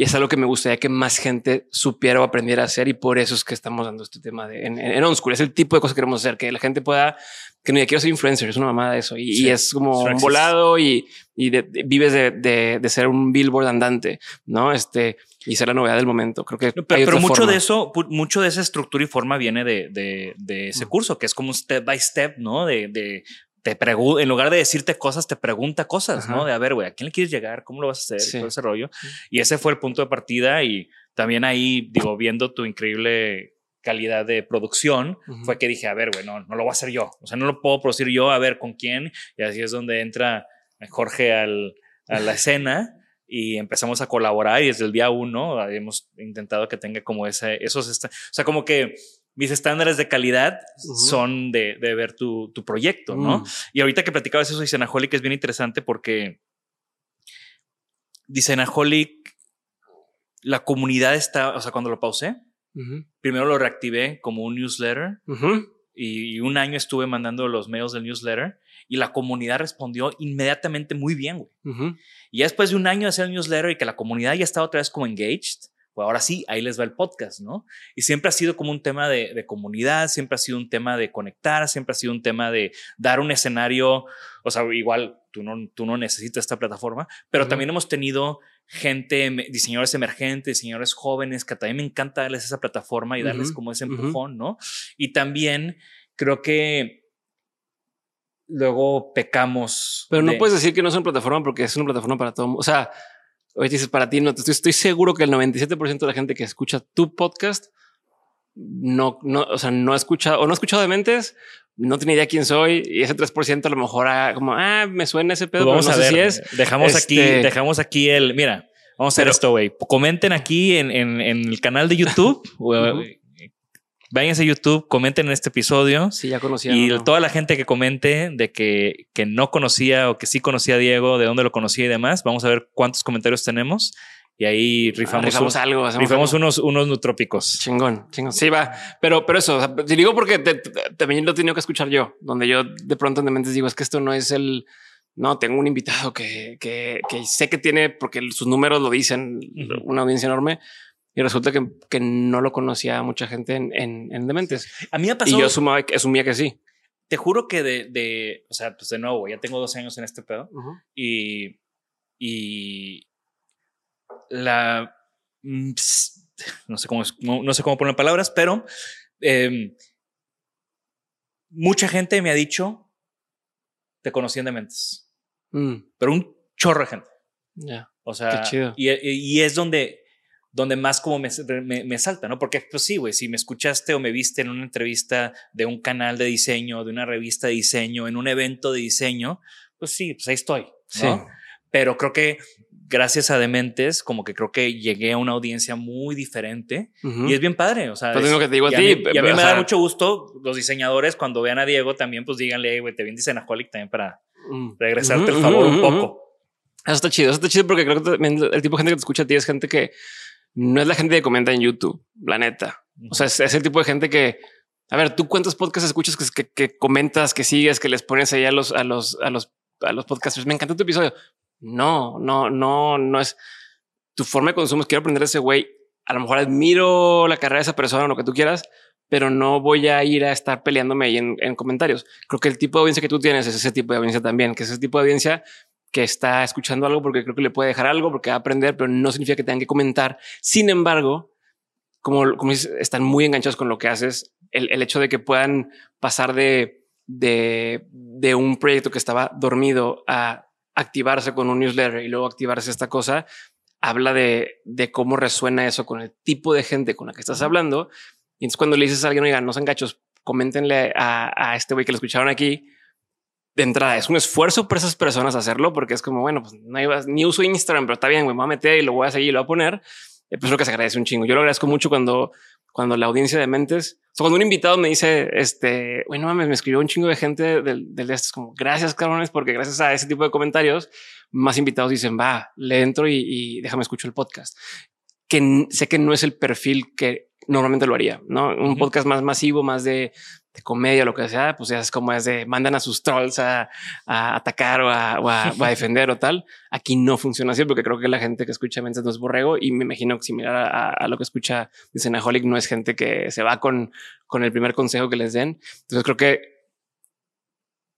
y es algo que me gustaría que más gente supiera o aprendiera a hacer y por eso es que estamos dando este tema de, en, en, en On School. Es el tipo de cosas que queremos hacer, que la gente pueda, que no, ya quiero ser influencer, es una mamada eso. Y, Sí, y es como un volado y, y de- de- vives de, de, de ser un billboard andante, ¿no? Este, y ser la novedad del momento. Creo que No, Pero, pero mucho forma. de eso, mucho de esa estructura y forma viene de, de, de ese Mm. curso, que es como un step by step, ¿no? De, de te pregunta, en lugar de decirte cosas, te pregunta cosas, Ajá. ¿no? De a ver, güey, ¿a quién le quieres llegar? ¿Cómo lo vas a hacer? Sí. Todo ese rollo. Y ese fue el punto de partida. Y también ahí, digo, viendo tu increíble calidad de producción, Ujú. fue que dije, a ver, güey, no, no lo voy a hacer yo. O sea, no lo puedo producir yo, a ver con quién. Y así es donde entra Jorge al, a la escena y empezamos a colaborar y desde el día uno hemos intentado que tenga como ese, esos, o sea, como que mis estándares de calidad Ujú. son de, de ver tu, tu proyecto, ¿no? Mm. Y ahorita que platicabas eso de es bien interesante porque Cenaholic, la comunidad está, o sea, cuando lo pausé, Primero lo reactivé como un newsletter y, un año estuve mandando los mails del newsletter y la comunidad respondió inmediatamente muy bien, güey. Y después de un año de hacer el newsletter y que la comunidad ya estaba otra vez como engaged, pues ahora sí, ahí les va el podcast, ¿no? Y siempre ha sido como un tema de, comunidad, siempre ha sido un tema de conectar, siempre ha sido un tema de dar un escenario, o sea, igual tú no, tú no necesitas esta plataforma, pero también hemos tenido gente, diseñadores emergentes, diseñadores jóvenes, que también me encanta darles esa plataforma y darles como ese empujón, ¿no? Y también creo que luego pecamos. Pero no puedes decir que no es una plataforma porque es una plataforma para todo. O sea, Oye, dices para ti, no estoy, estoy seguro que el 97% de la gente que escucha tu podcast no, no, o sea, no ha escuchado o no ha escuchado de mentes, no tiene idea quién soy y ese 3% a lo mejor ah, como, ah, me suena ese pedo, pues vamos a ver, si es. Dejamos aquí, este dejamos aquí el, mira, vamos a hacer esto, güey. Comenten aquí en, en, el canal de YouTube. Váyanse a YouTube, comenten en este episodio. Sí, ya conocía. Y toda la gente que comente de que, que no conocía o que sí conocía a Diego, de dónde lo conocía y demás, vamos a ver cuántos comentarios tenemos. Y ahí rifamos, algo. Rifamos unos, unos nutrópicos. Chingón, chingón. Sí, va. Pero, pero eso, te digo porque también lo he tenido que escuchar yo, donde yo de pronto en de mentes digo, es que esto no es el, no, tengo un invitado que, que, que sé que tiene, porque sus números lo dicen, una audiencia enorme, y resulta que, que no lo conocía mucha gente en, en, Dementes. A mí me pasado. Y yo asumía, asumía que sí. Te juro que de, de, o sea, pues de nuevo, ya tengo 12 años en este pedo y, y la, mm, no sé cómo, no, sé cómo poner palabras, pero em, mucha gente me ha dicho, te conocí en Dementes, mm. pero un chorro de gente. Ya. O sea, Y, y, es donde donde más como me, me, salta, ¿no? Porque, pues sí, güey, si me escuchaste o me viste en una entrevista de un canal de diseño, de una revista de diseño, en un evento de diseño, pues sí, pues ahí estoy, ¿no? Sí. Pero creo que gracias a Dementes, como que creo que llegué a una audiencia muy diferente y es bien padre. O sea, pues que te digo a ti. y a mí me da mucho gusto los diseñadores cuando vean a Diego también, pues díganle, güey, te vi en Dicenaholic también para mm. regresarte el favor un poco. Eso está chido, eso está chido porque creo que el tipo de gente que te escucha a ti es gente que no es la gente que comenta en YouTube, la neta. O sea, es, el tipo de gente que, a ver, tú cuántos podcasts escuchas que, comentas, que sigues, que les pones ahí a los, a los, a los, a los podcasters. Me encantó tu episodio. No, no, no, no es tu forma de consumo. Quiero aprender a ese güey. A lo mejor admiro la carrera de esa persona o lo que tú quieras, pero no voy a ir a estar peleándome ahí en, en comentarios. Creo que el tipo de audiencia que tú tienes es ese tipo de audiencia también, que es ese tipo de audiencia que está escuchando algo porque creo que le puede dejar algo, porque va a aprender, pero no significa que tengan que comentar. Sin embargo, como, como dices, están muy enganchados con lo que haces, el, el hecho de que puedan pasar de, de, de, un proyecto que estaba dormido a activarse con un newsletter y luego activarse esta cosa, habla de, de cómo resuena eso con el tipo de gente con la que estás hablando. Y entonces cuando le dices a alguien, oigan, no sean gachos, coméntenle a, a este güey que lo escucharon aquí, de entrada es un esfuerzo para esas personas hacerlo porque es como, bueno, pues no iba, ni uso Instagram, pero está bien, güey, me voy a meter y lo voy a seguir y lo voy a poner. Eh, pues lo que se agradece un chingo. Yo lo agradezco mucho cuando, cuando la audiencia de mentes, o sea, cuando un invitado me dice, este, bueno, mames, me escribió un chingo de gente del, del es como gracias, cabrones, porque gracias a ese tipo de comentarios, más invitados dicen, va, le entro y, y déjame escucho el podcast. Que sé que no es el perfil que normalmente lo haría, no un podcast más masivo, más de de comedia o lo que sea, pues ya es como es de mandan a sus trolls a, atacar o a, defender o tal. Aquí no funciona así porque creo que la gente que escucha Mentes no es borrego y me imagino que similar a, a lo que escucha Dicenaholic no es gente que se va con, con el primer consejo que les den. Entonces creo que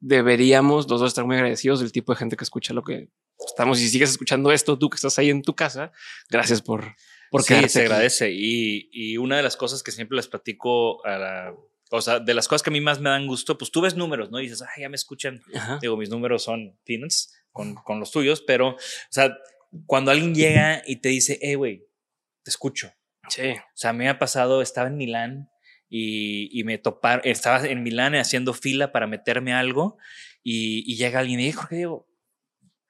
deberíamos los dos estar muy agradecidos del tipo de gente que escucha lo que estamos y sigues escuchando esto, tú que estás ahí en tu casa, gracias por, porque se agradece. Y, y, una de las cosas que siempre les platico a la, o sea, de las cosas que a mí más me dan gusto, pues tú ves números, ¿no? Y dices, ay, ya me escuchan. Digo, mis números son peanuts con, con, los tuyos, pero, o sea, cuando alguien llega y te dice, hey, güey, te escucho. Sí. O sea, a mí me ha pasado, estaba en Milán y, y me topar, estaba en Milán haciendo fila para meterme algo y, y llega alguien y dijo, Jorge Diego,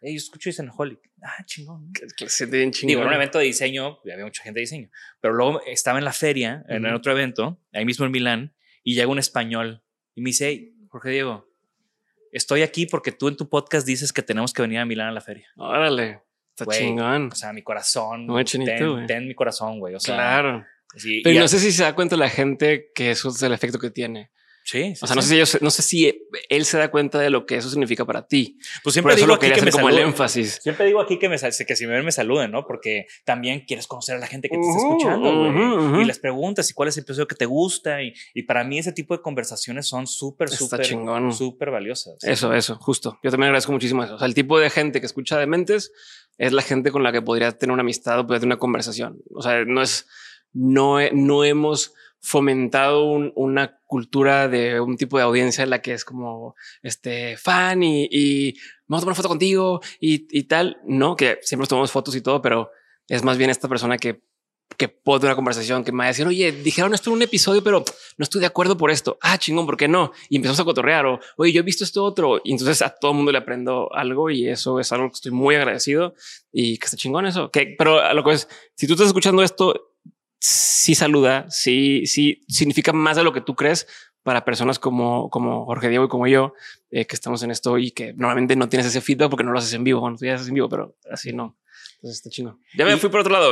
hey, yo escucho Holic. Ah, chingón. Den chingón. Digo, en un evento de diseño, había mucha gente de diseño, pero luego estaba en la feria, en otro evento, ahí mismo en Milán, y llega un español y me dice, Jorge Diego, estoy aquí porque tú en tu podcast dices que tenemos que venir a Milán a la feria. Órale, está chingón. O sea, mi corazón, ten, ten, mi corazón, güey. O sea, claro. Pero no sé si se da cuenta la gente que eso es el efecto que tiene. Sí, o sea, no sé si ellos, no sé si él se da cuenta de lo que eso significa para ti. Pues siempre digo que me como el énfasis. Siempre digo aquí que me que si me ven me saluden, ¿no? Porque también quieres conocer a la gente que te está escuchando, y les preguntas y cuál es el episodio que te gusta y, y para mí ese tipo de conversaciones son súper súper súper valiosas. Eso, eso, justo. Yo también agradezco muchísimo eso. O sea, el tipo de gente que escucha de mentes es la gente con la que podría tener una amistad o poder tener una conversación. O sea, no es no no hemos fomentado una cultura de un tipo de audiencia en la que es como este fan y, y vamos a tomar una foto contigo y, tal. No, que siempre tomamos fotos y todo, pero es más bien esta persona que, que puede una conversación que me va a decir, oye, dijeron esto en un episodio, pero no estoy de acuerdo por esto. Ah, chingón, ¿por qué no? Y empezamos a cotorrear o, oye, yo he visto esto otro. Y entonces a todo el mundo le aprendo algo y eso es algo que estoy muy agradecido y que está chingón eso. Que, pero a lo que es, si tú estás escuchando esto sí saluda, sí, sí significa más de lo que tú crees para personas como, como Jorge Diego y como yo, eh, que estamos en esto y que normalmente no tienes ese feedback porque no lo haces en vivo. Bueno, tú ya haces en vivo, pero así no. Entonces está chino. Ya me fui por otro lado.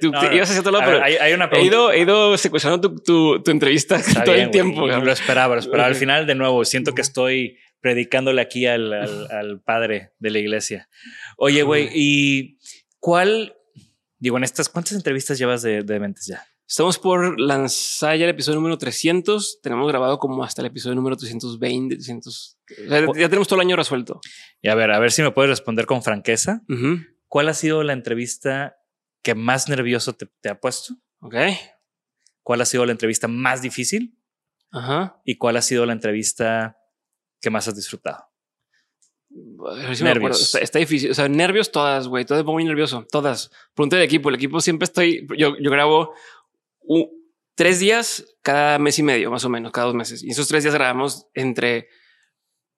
tú ibas hacia otro lado, pero hay, una he ido, he ido secuestrando tu, tu, entrevista todo el tiempo. lo esperaba, lo esperaba. Al final, de nuevo, siento que estoy predicándole aquí al, al, al padre de la iglesia. Oye, güey, ¿y cuál Digo, en estas, ¿cuántas entrevistas llevas de, de Mentes ya? Estamos por lanzar ya el episodio número 300. Tenemos grabado como hasta el episodio número 320, 300. ya tenemos todo el año resuelto. Y a ver, a ver si me puedes responder con franqueza. ¿Cuál ha sido la entrevista que más nervioso te, ha puesto? Ok. ¿Cuál ha sido la entrevista más difícil? Ajá. ¿Y cuál ha sido la entrevista que más has disfrutado? Nervios. Está, difícil. O sea, nervios todas, güey. Todo es muy nervioso. Todas. Pregunta del equipo. El equipo siempre estoy. Yo, yo grabo tres días cada mes y medio, más o menos, cada dos meses. Y esos tres días grabamos entre,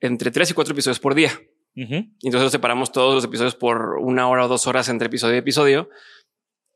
entre tres y cuatro episodios por día. Y entonces separamos todos los episodios por una hora o dos horas entre episodio y episodio.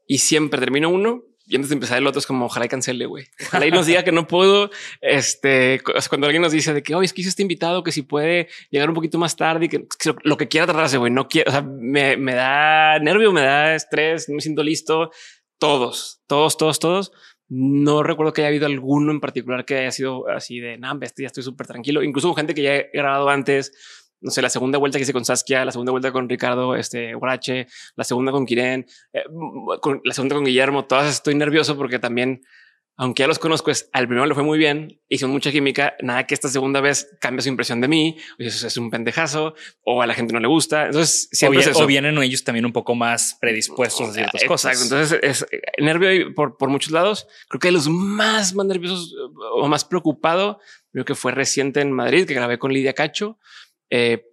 Y siempre termino uno y antes de empezar el otro es como ojalá y cancele, güey. Ojalá y nos diga que no puedo. Este, cuando alguien nos dice de que hoy es que hice este invitado, que si puede llegar un poquito más tarde y que, lo que quiera tratarse, güey, no quiero, o sea, me, me da nervio, me da estrés, no me siento listo. Todos, todos, todos, todos. No recuerdo que haya habido alguno en particular que haya sido así de, nah, este ya estoy súper tranquilo. Incluso gente que ya he grabado antes, no sé, la segunda vuelta que hice con Saskia, la segunda vuelta con Ricardo este, Guarache, la segunda con Kiren, eh, con, la segunda con Guillermo, todas estoy nervioso porque también, aunque ya los conozco, es al primero le fue muy bien, hicimos mucha química, nada que esta segunda vez cambie su impresión de mí, o eso es un pendejazo, o a la gente no le gusta. Entonces, siempre o, vienen ellos también un poco más predispuestos a ciertas cosas. Entonces, es nervio por, por muchos lados. Creo que los más, más nerviosos o más preocupado, creo que fue reciente en Madrid, que grabé con Lidia Cacho eh,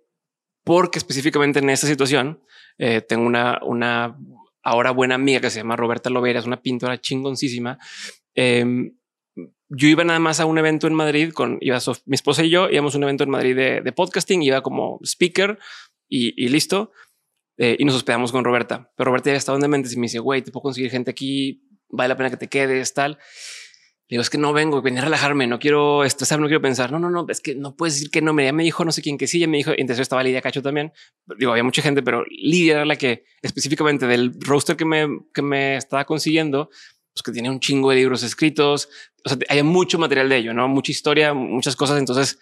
porque específicamente en esta situación eh, tengo una, una ahora buena amiga que se llama Roberta Lovera, es una pintora chingoncísima. Em, yo iba nada más a un evento en Madrid con iba mi esposa y yo íbamos a un evento en Madrid de, de podcasting, iba como speaker y, y listo. Eh, y nos hospedamos con Roberta, pero Roberta ya estaba en mente y me dice, güey, te puedo conseguir gente aquí, vale la pena que te quedes, tal digo, es que no vengo, venir a relajarme, no quiero estresar, no quiero pensar. No, no, no, es que no puedes decir que no. Me, me dijo no sé quién que sí, ya me dijo, entonces estaba Lidia Cacho también. Digo, había mucha gente, pero Lidia era la que específicamente del roster que me, que me estaba consiguiendo, pues que tiene un chingo de libros escritos. O sea, hay mucho material de ello, no mucha historia, muchas cosas. Entonces,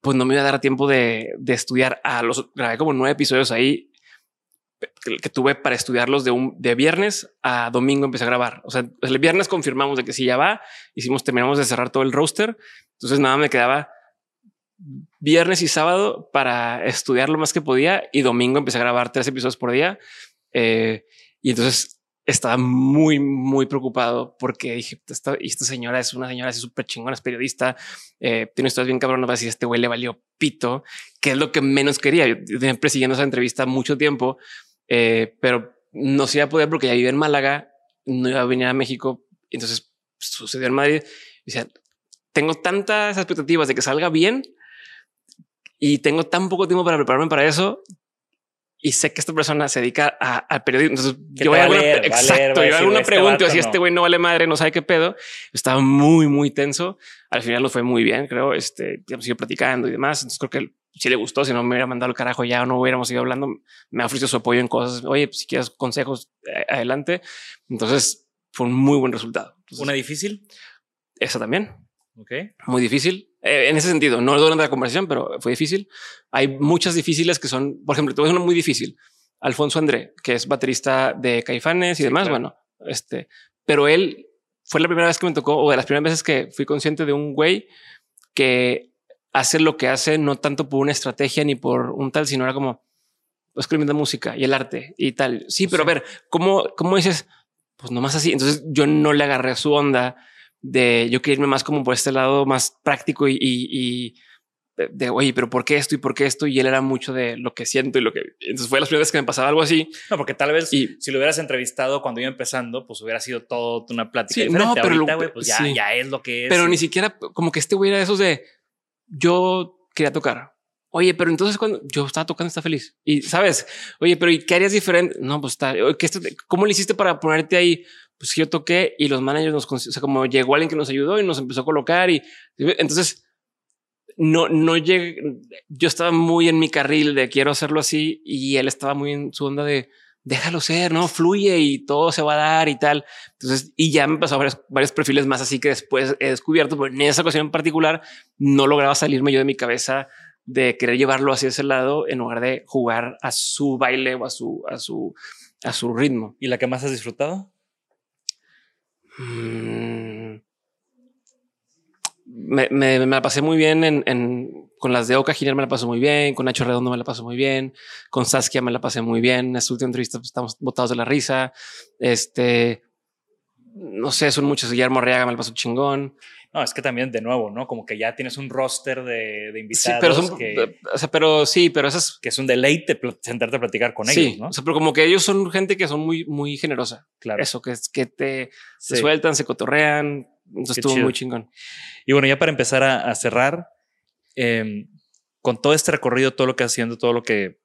pues no me iba a dar tiempo de, de estudiar a los grabé como nueve episodios ahí que tuve para estudiarlos de un de viernes a domingo empecé a grabar. O sea, el viernes confirmamos de que sí ya va, hicimos, terminamos de cerrar todo el roster. Entonces nada me quedaba viernes y sábado para estudiar lo más que podía y domingo empecé a grabar tres episodios por día. Eh, y entonces estaba muy, muy preocupado porque dije, esta, esta señora es una señora súper chingona, es periodista, eh, tiene historias bien a decir este güey le valió pito, que es lo que menos quería. Yo tenía persiguiendo esa entrevista mucho tiempo eh, pero no se iba a poder porque ya vive en Málaga, no iba a venir a México. Entonces sucedió en Madrid. Y decía, tengo tantas expectativas de que salga bien y tengo tan poco tiempo para prepararme para eso. Y sé que esta persona se dedica al periodismo. Entonces yo voy a alguna, exacto, yo alguna este pregunta si este güey no vale madre, no sabe qué pedo. Estaba muy, muy tenso. Al final lo fue muy bien, creo. Este, hemos ido platicando y demás. Entonces creo que si le gustó, si no me hubiera mandado el carajo ya no hubiéramos ido hablando, me ha ofrecido su apoyo en cosas. Oye, pues, si quieres consejos, adelante. Entonces, fue un muy buen resultado. ¿Una difícil? Esa también. Ok. Muy difícil. Eh, en ese sentido, no durante la conversación, pero fue difícil. Hay muchas difíciles que son, por ejemplo, te voy a una muy difícil. Alfonso André, que es baterista de Caifanes y demás. Bueno, este, pero él fue la primera vez que me tocó, o de las primeras veces que fui consciente de un güey que hace lo que hace, no tanto por una estrategia ni por un tal, sino era como escribiendo música y el arte y tal. Sí, pero a ver, ¿cómo, cómo dices? Pues nomás así. Entonces yo no le agarré su onda de yo quería irme más como por este lado más práctico y, y, de, oye, pero ¿por qué esto y por qué esto? Y él era mucho de lo que siento y lo que. Entonces fue las primeras veces que me pasaba algo así. No, porque tal vez y, si lo hubieras entrevistado cuando iba empezando, pues hubiera sido todo una plática. Sí, no, pero Ahorita, pues ya, ya es lo que es. Pero ni siquiera como que este güey era de esos de yo quería tocar. Oye, pero entonces cuando yo estaba tocando, está feliz y sabes, oye, pero ¿y qué harías diferente? No, pues está, ¿cómo le hiciste para ponerte ahí? Pues yo toqué y los managers nos, o sea, como llegó alguien que nos ayudó y nos empezó a colocar y entonces no, no llegué, yo estaba muy en mi carril de quiero hacerlo así y él estaba muy en su onda de déjalo ser, no fluye y todo se va a dar y tal. Entonces, y ya me pasó varios, varios perfiles más así que después he descubierto, pero en esa ocasión en particular no lograba salirme yo de mi cabeza de querer llevarlo hacia ese lado en lugar de jugar a su baile o a su, a su, a su ritmo. ¿Y la que más has disfrutado? Mm. Me, me, me, la pasé muy bien en, en, con las de Oca Giner me la pasé muy bien, con Nacho Redondo me la pasé muy bien, con Saskia me la pasé muy bien. En esta última entrevista pues, estamos botados de la risa. Este, no sé, son muchos. Guillermo Arriaga me la pasó chingón. No, es que también de nuevo, ¿no? Como que ya tienes un roster de, de invitados. Sí, pero, son, que, o sea, pero sí, pero esas que es un deleite sentarte a platicar con ellos, ¿no? O sea, pero como que ellos son gente que son muy, muy generosa. Claro. Eso, que es que te, se sueltan, se cotorrean. Entonces estuvo muy chingón. Y bueno, ya para empezar a, a cerrar, eh, con todo este recorrido, todo lo que haciendo, todo lo que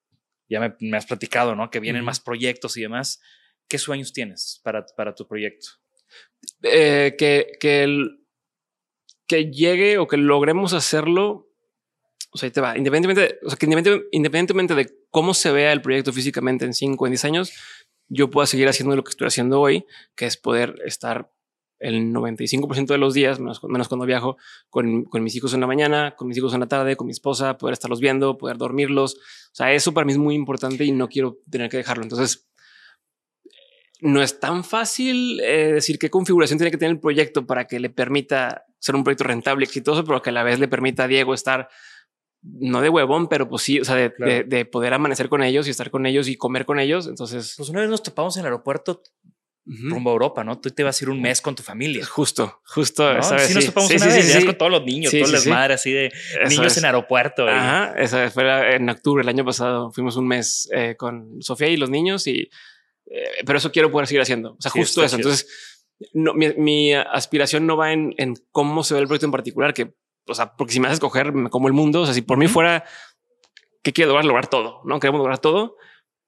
ya me, me has platicado, ¿no? Que vienen uh -huh. más proyectos y demás. ¿Qué sueños tienes para, para tu proyecto? Eh, que, que, el, que llegue o que logremos hacerlo. O sea, ahí te va. Independientemente, o sea, que independientemente, independientemente de cómo se vea el proyecto físicamente en 5 o en 10 años, yo pueda seguir haciendo lo que estoy haciendo hoy, que es poder estar el 95% de los días, menos, menos cuando viajo, con, con, mis hijos en la mañana, con mis hijos en la tarde, con mi esposa, poder estarlos viendo, poder dormirlos. O sea, eso para mí es muy importante y no quiero tener que dejarlo. Entonces, no es tan fácil eh, decir qué configuración tiene que tener el proyecto para que le permita ser un proyecto rentable, exitoso, pero que a la vez le permita a Diego estar no de huevón, pero pues sí, o sea, de, claro. de, de, poder amanecer con ellos y estar con ellos y comer con ellos. Entonces, pues una vez nos topamos en el aeropuerto uh -huh. rumbo a Europa, ¿no? Tú te vas a ir un mes con tu familia. Justo, justo. ¿No? Esa vez, sí, nos topamos sí, una sí, vez, sí, con todos los niños, todos los madres así de Eso niños es. en aeropuerto. Ajá, y... esa fue en octubre el año pasado. Fuimos un mes eh, con Sofía y los niños y eh, pero eso quiero poder seguir haciendo. O sea, justo eso. Chido. Entonces, no, mi, mi, aspiración no va en, en, cómo se ve el proyecto en particular, que, o sea, porque si me haces escoger, me como el mundo. O sea, si por mí fuera que quiero lograr, lograr todo, no queremos lograr todo,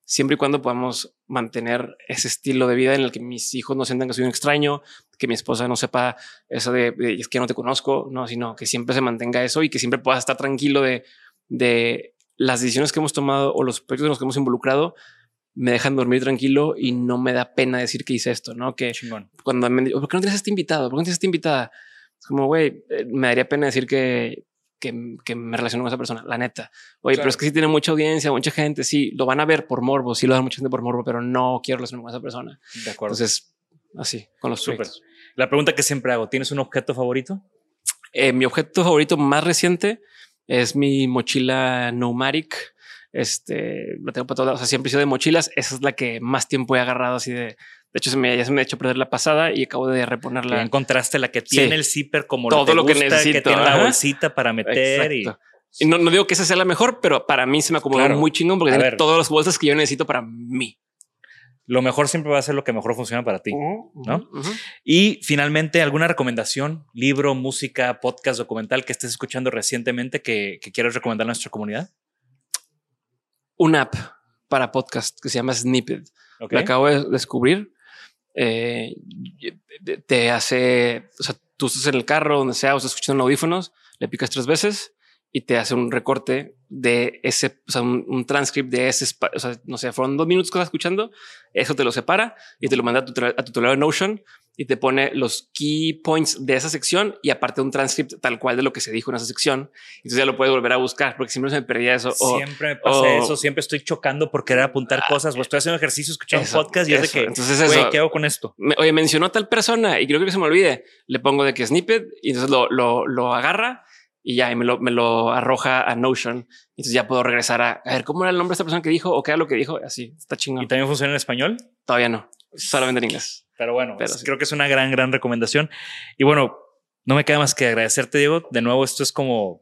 siempre y cuando podamos mantener ese estilo de vida en el que mis hijos no sientan que soy un extraño, que mi esposa no sepa eso de, de es que no te conozco, no, sino que siempre se mantenga eso y que siempre puedas estar tranquilo de, de las decisiones que hemos tomado o los proyectos en los que hemos involucrado me dejan dormir tranquilo y no me da pena decir que hice esto, ¿no? Que Chingón. cuando me ¿por qué no tienes este invitado? ¿Por qué no tienes esta invitada? Es como, güey, eh, me daría pena decir que, que, que, me relaciono con esa persona, la neta. Oye, claro. pero es que sí tiene mucha audiencia, mucha gente, sí, lo van a ver por morbo, sí lo dan mucha gente por morbo, pero no quiero relacionarme con esa persona. De acuerdo. Entonces, así, con los Super. La pregunta que siempre hago, ¿tienes un objeto favorito? Eh, mi objeto favorito más reciente es mi mochila Nomadic este, lo tengo para todas, o sea, siempre he sido de mochilas. Esa es la que más tiempo he agarrado así de, de hecho, se me, ya se me ha hecho perder la pasada y acabo de reponerla. Ya encontraste la que tiene sí. el zipper como todo lo, que, gusta, necesito, que tiene Ajá. la bolsita para meter Exacto. y, y no, no, digo que esa sea la mejor, pero para mí se me acomodó claro. muy chingón porque a tiene ver. todas las bolsas que yo necesito para mí. Lo mejor siempre va a ser lo que mejor funciona para ti, uh -huh, ¿no? Uh -huh. Y finalmente, ¿alguna recomendación? Libro, música, podcast, documental que estés escuchando recientemente que, que quieras recomendar a nuestra comunidad? Una app para podcast que se llama Snippet. Okay. La acabo de descubrir. Eh, te hace, o sea, tú estás en el carro, donde sea, o estás escuchando audífonos, le picas tres veces y te hace un recorte de ese, o sea, un, transcript de ese, o sea, no sé, fueron dos minutos que estás escuchando, eso te lo separa y te lo manda a tu, a tu de Notion y te pone los key points de esa sección y aparte un transcript tal cual de lo que se dijo en esa sección. Entonces ya lo puedes volver a buscar porque siempre se me perdía eso. siempre me pasa eso. Siempre estoy chocando por querer apuntar ah, cosas o estoy haciendo ejercicio, escuchando un podcast y es de que, entonces eso, ¿qué hago con esto? oye, mencionó tal persona y creo que se me olvide. Le pongo de que snippet y entonces lo, lo, lo agarra y ya y me, lo, me lo arroja a Notion. Entonces ya puedo regresar a, a ver cómo era el nombre de esta persona que dijo o qué era lo que dijo. Así está chingón. ¿Y también funciona en español? Todavía no. Solamente en inglés. Pero bueno, creo que es una gran, gran recomendación. Y bueno, no me queda más que agradecerte, Diego. De nuevo, esto es como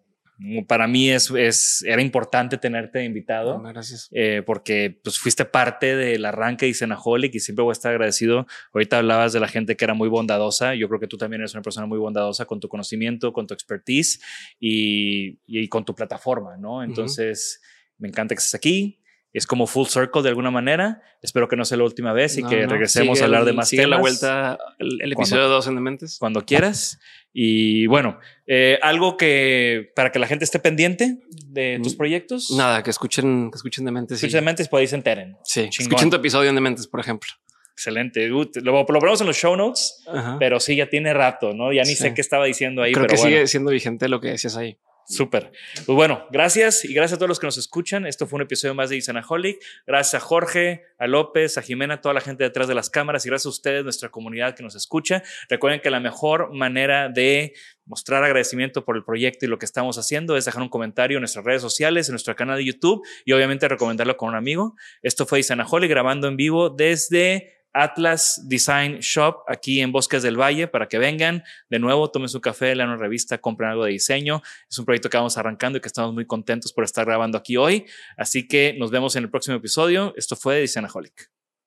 para mí es, es, era importante tenerte invitado. gracias. Eh, porque pues fuiste parte del arranque de Cenaholic y siempre voy a estar agradecido. Ahorita hablabas de la gente que era muy bondadosa. Yo creo que tú también eres una persona muy bondadosa con tu conocimiento, con tu expertise y, y con tu plataforma, ¿no? Entonces, me encanta que estés aquí es como full circle de alguna manera. Espero que no sea la última vez y que regresemos a hablar de más sigue la vuelta, el, episodio 2 en Dementes. Cuando quieras. Y bueno, eh, algo que para que la gente esté pendiente de tus mm, proyectos. Nada, que escuchen, que escuchen Dementes. Escuchen Dementes, por ahí se enteren. Sí, escuchen tu episodio en Dementes, por ejemplo. Excelente. Lo, lo ponemos en los show notes, pero sí, ya tiene rato, ¿no? Ya ni sé qué estaba diciendo ahí. Creo que sigue siendo vigente lo que decías ahí. Súper. Pues bueno, gracias y gracias a todos los que nos escuchan. Esto fue un episodio más de Isanaholic. Gracias a Jorge, a López, a Jimena, a toda la gente detrás de las cámaras y gracias a ustedes, nuestra comunidad que nos escucha. Recuerden que la mejor manera de mostrar agradecimiento por el proyecto y lo que estamos haciendo es dejar un comentario en nuestras redes sociales, en nuestro canal de YouTube y obviamente recomendarlo con un amigo. Esto fue Isanaholic grabando en vivo desde Atlas Design Shop aquí en Bosques del Valle para que vengan de nuevo, tomen su café, lean una revista, compren algo de diseño. Es un proyecto que vamos arrancando y que estamos muy contentos por estar grabando aquí hoy. Así que nos vemos en el próximo episodio. Esto fue Designaholic.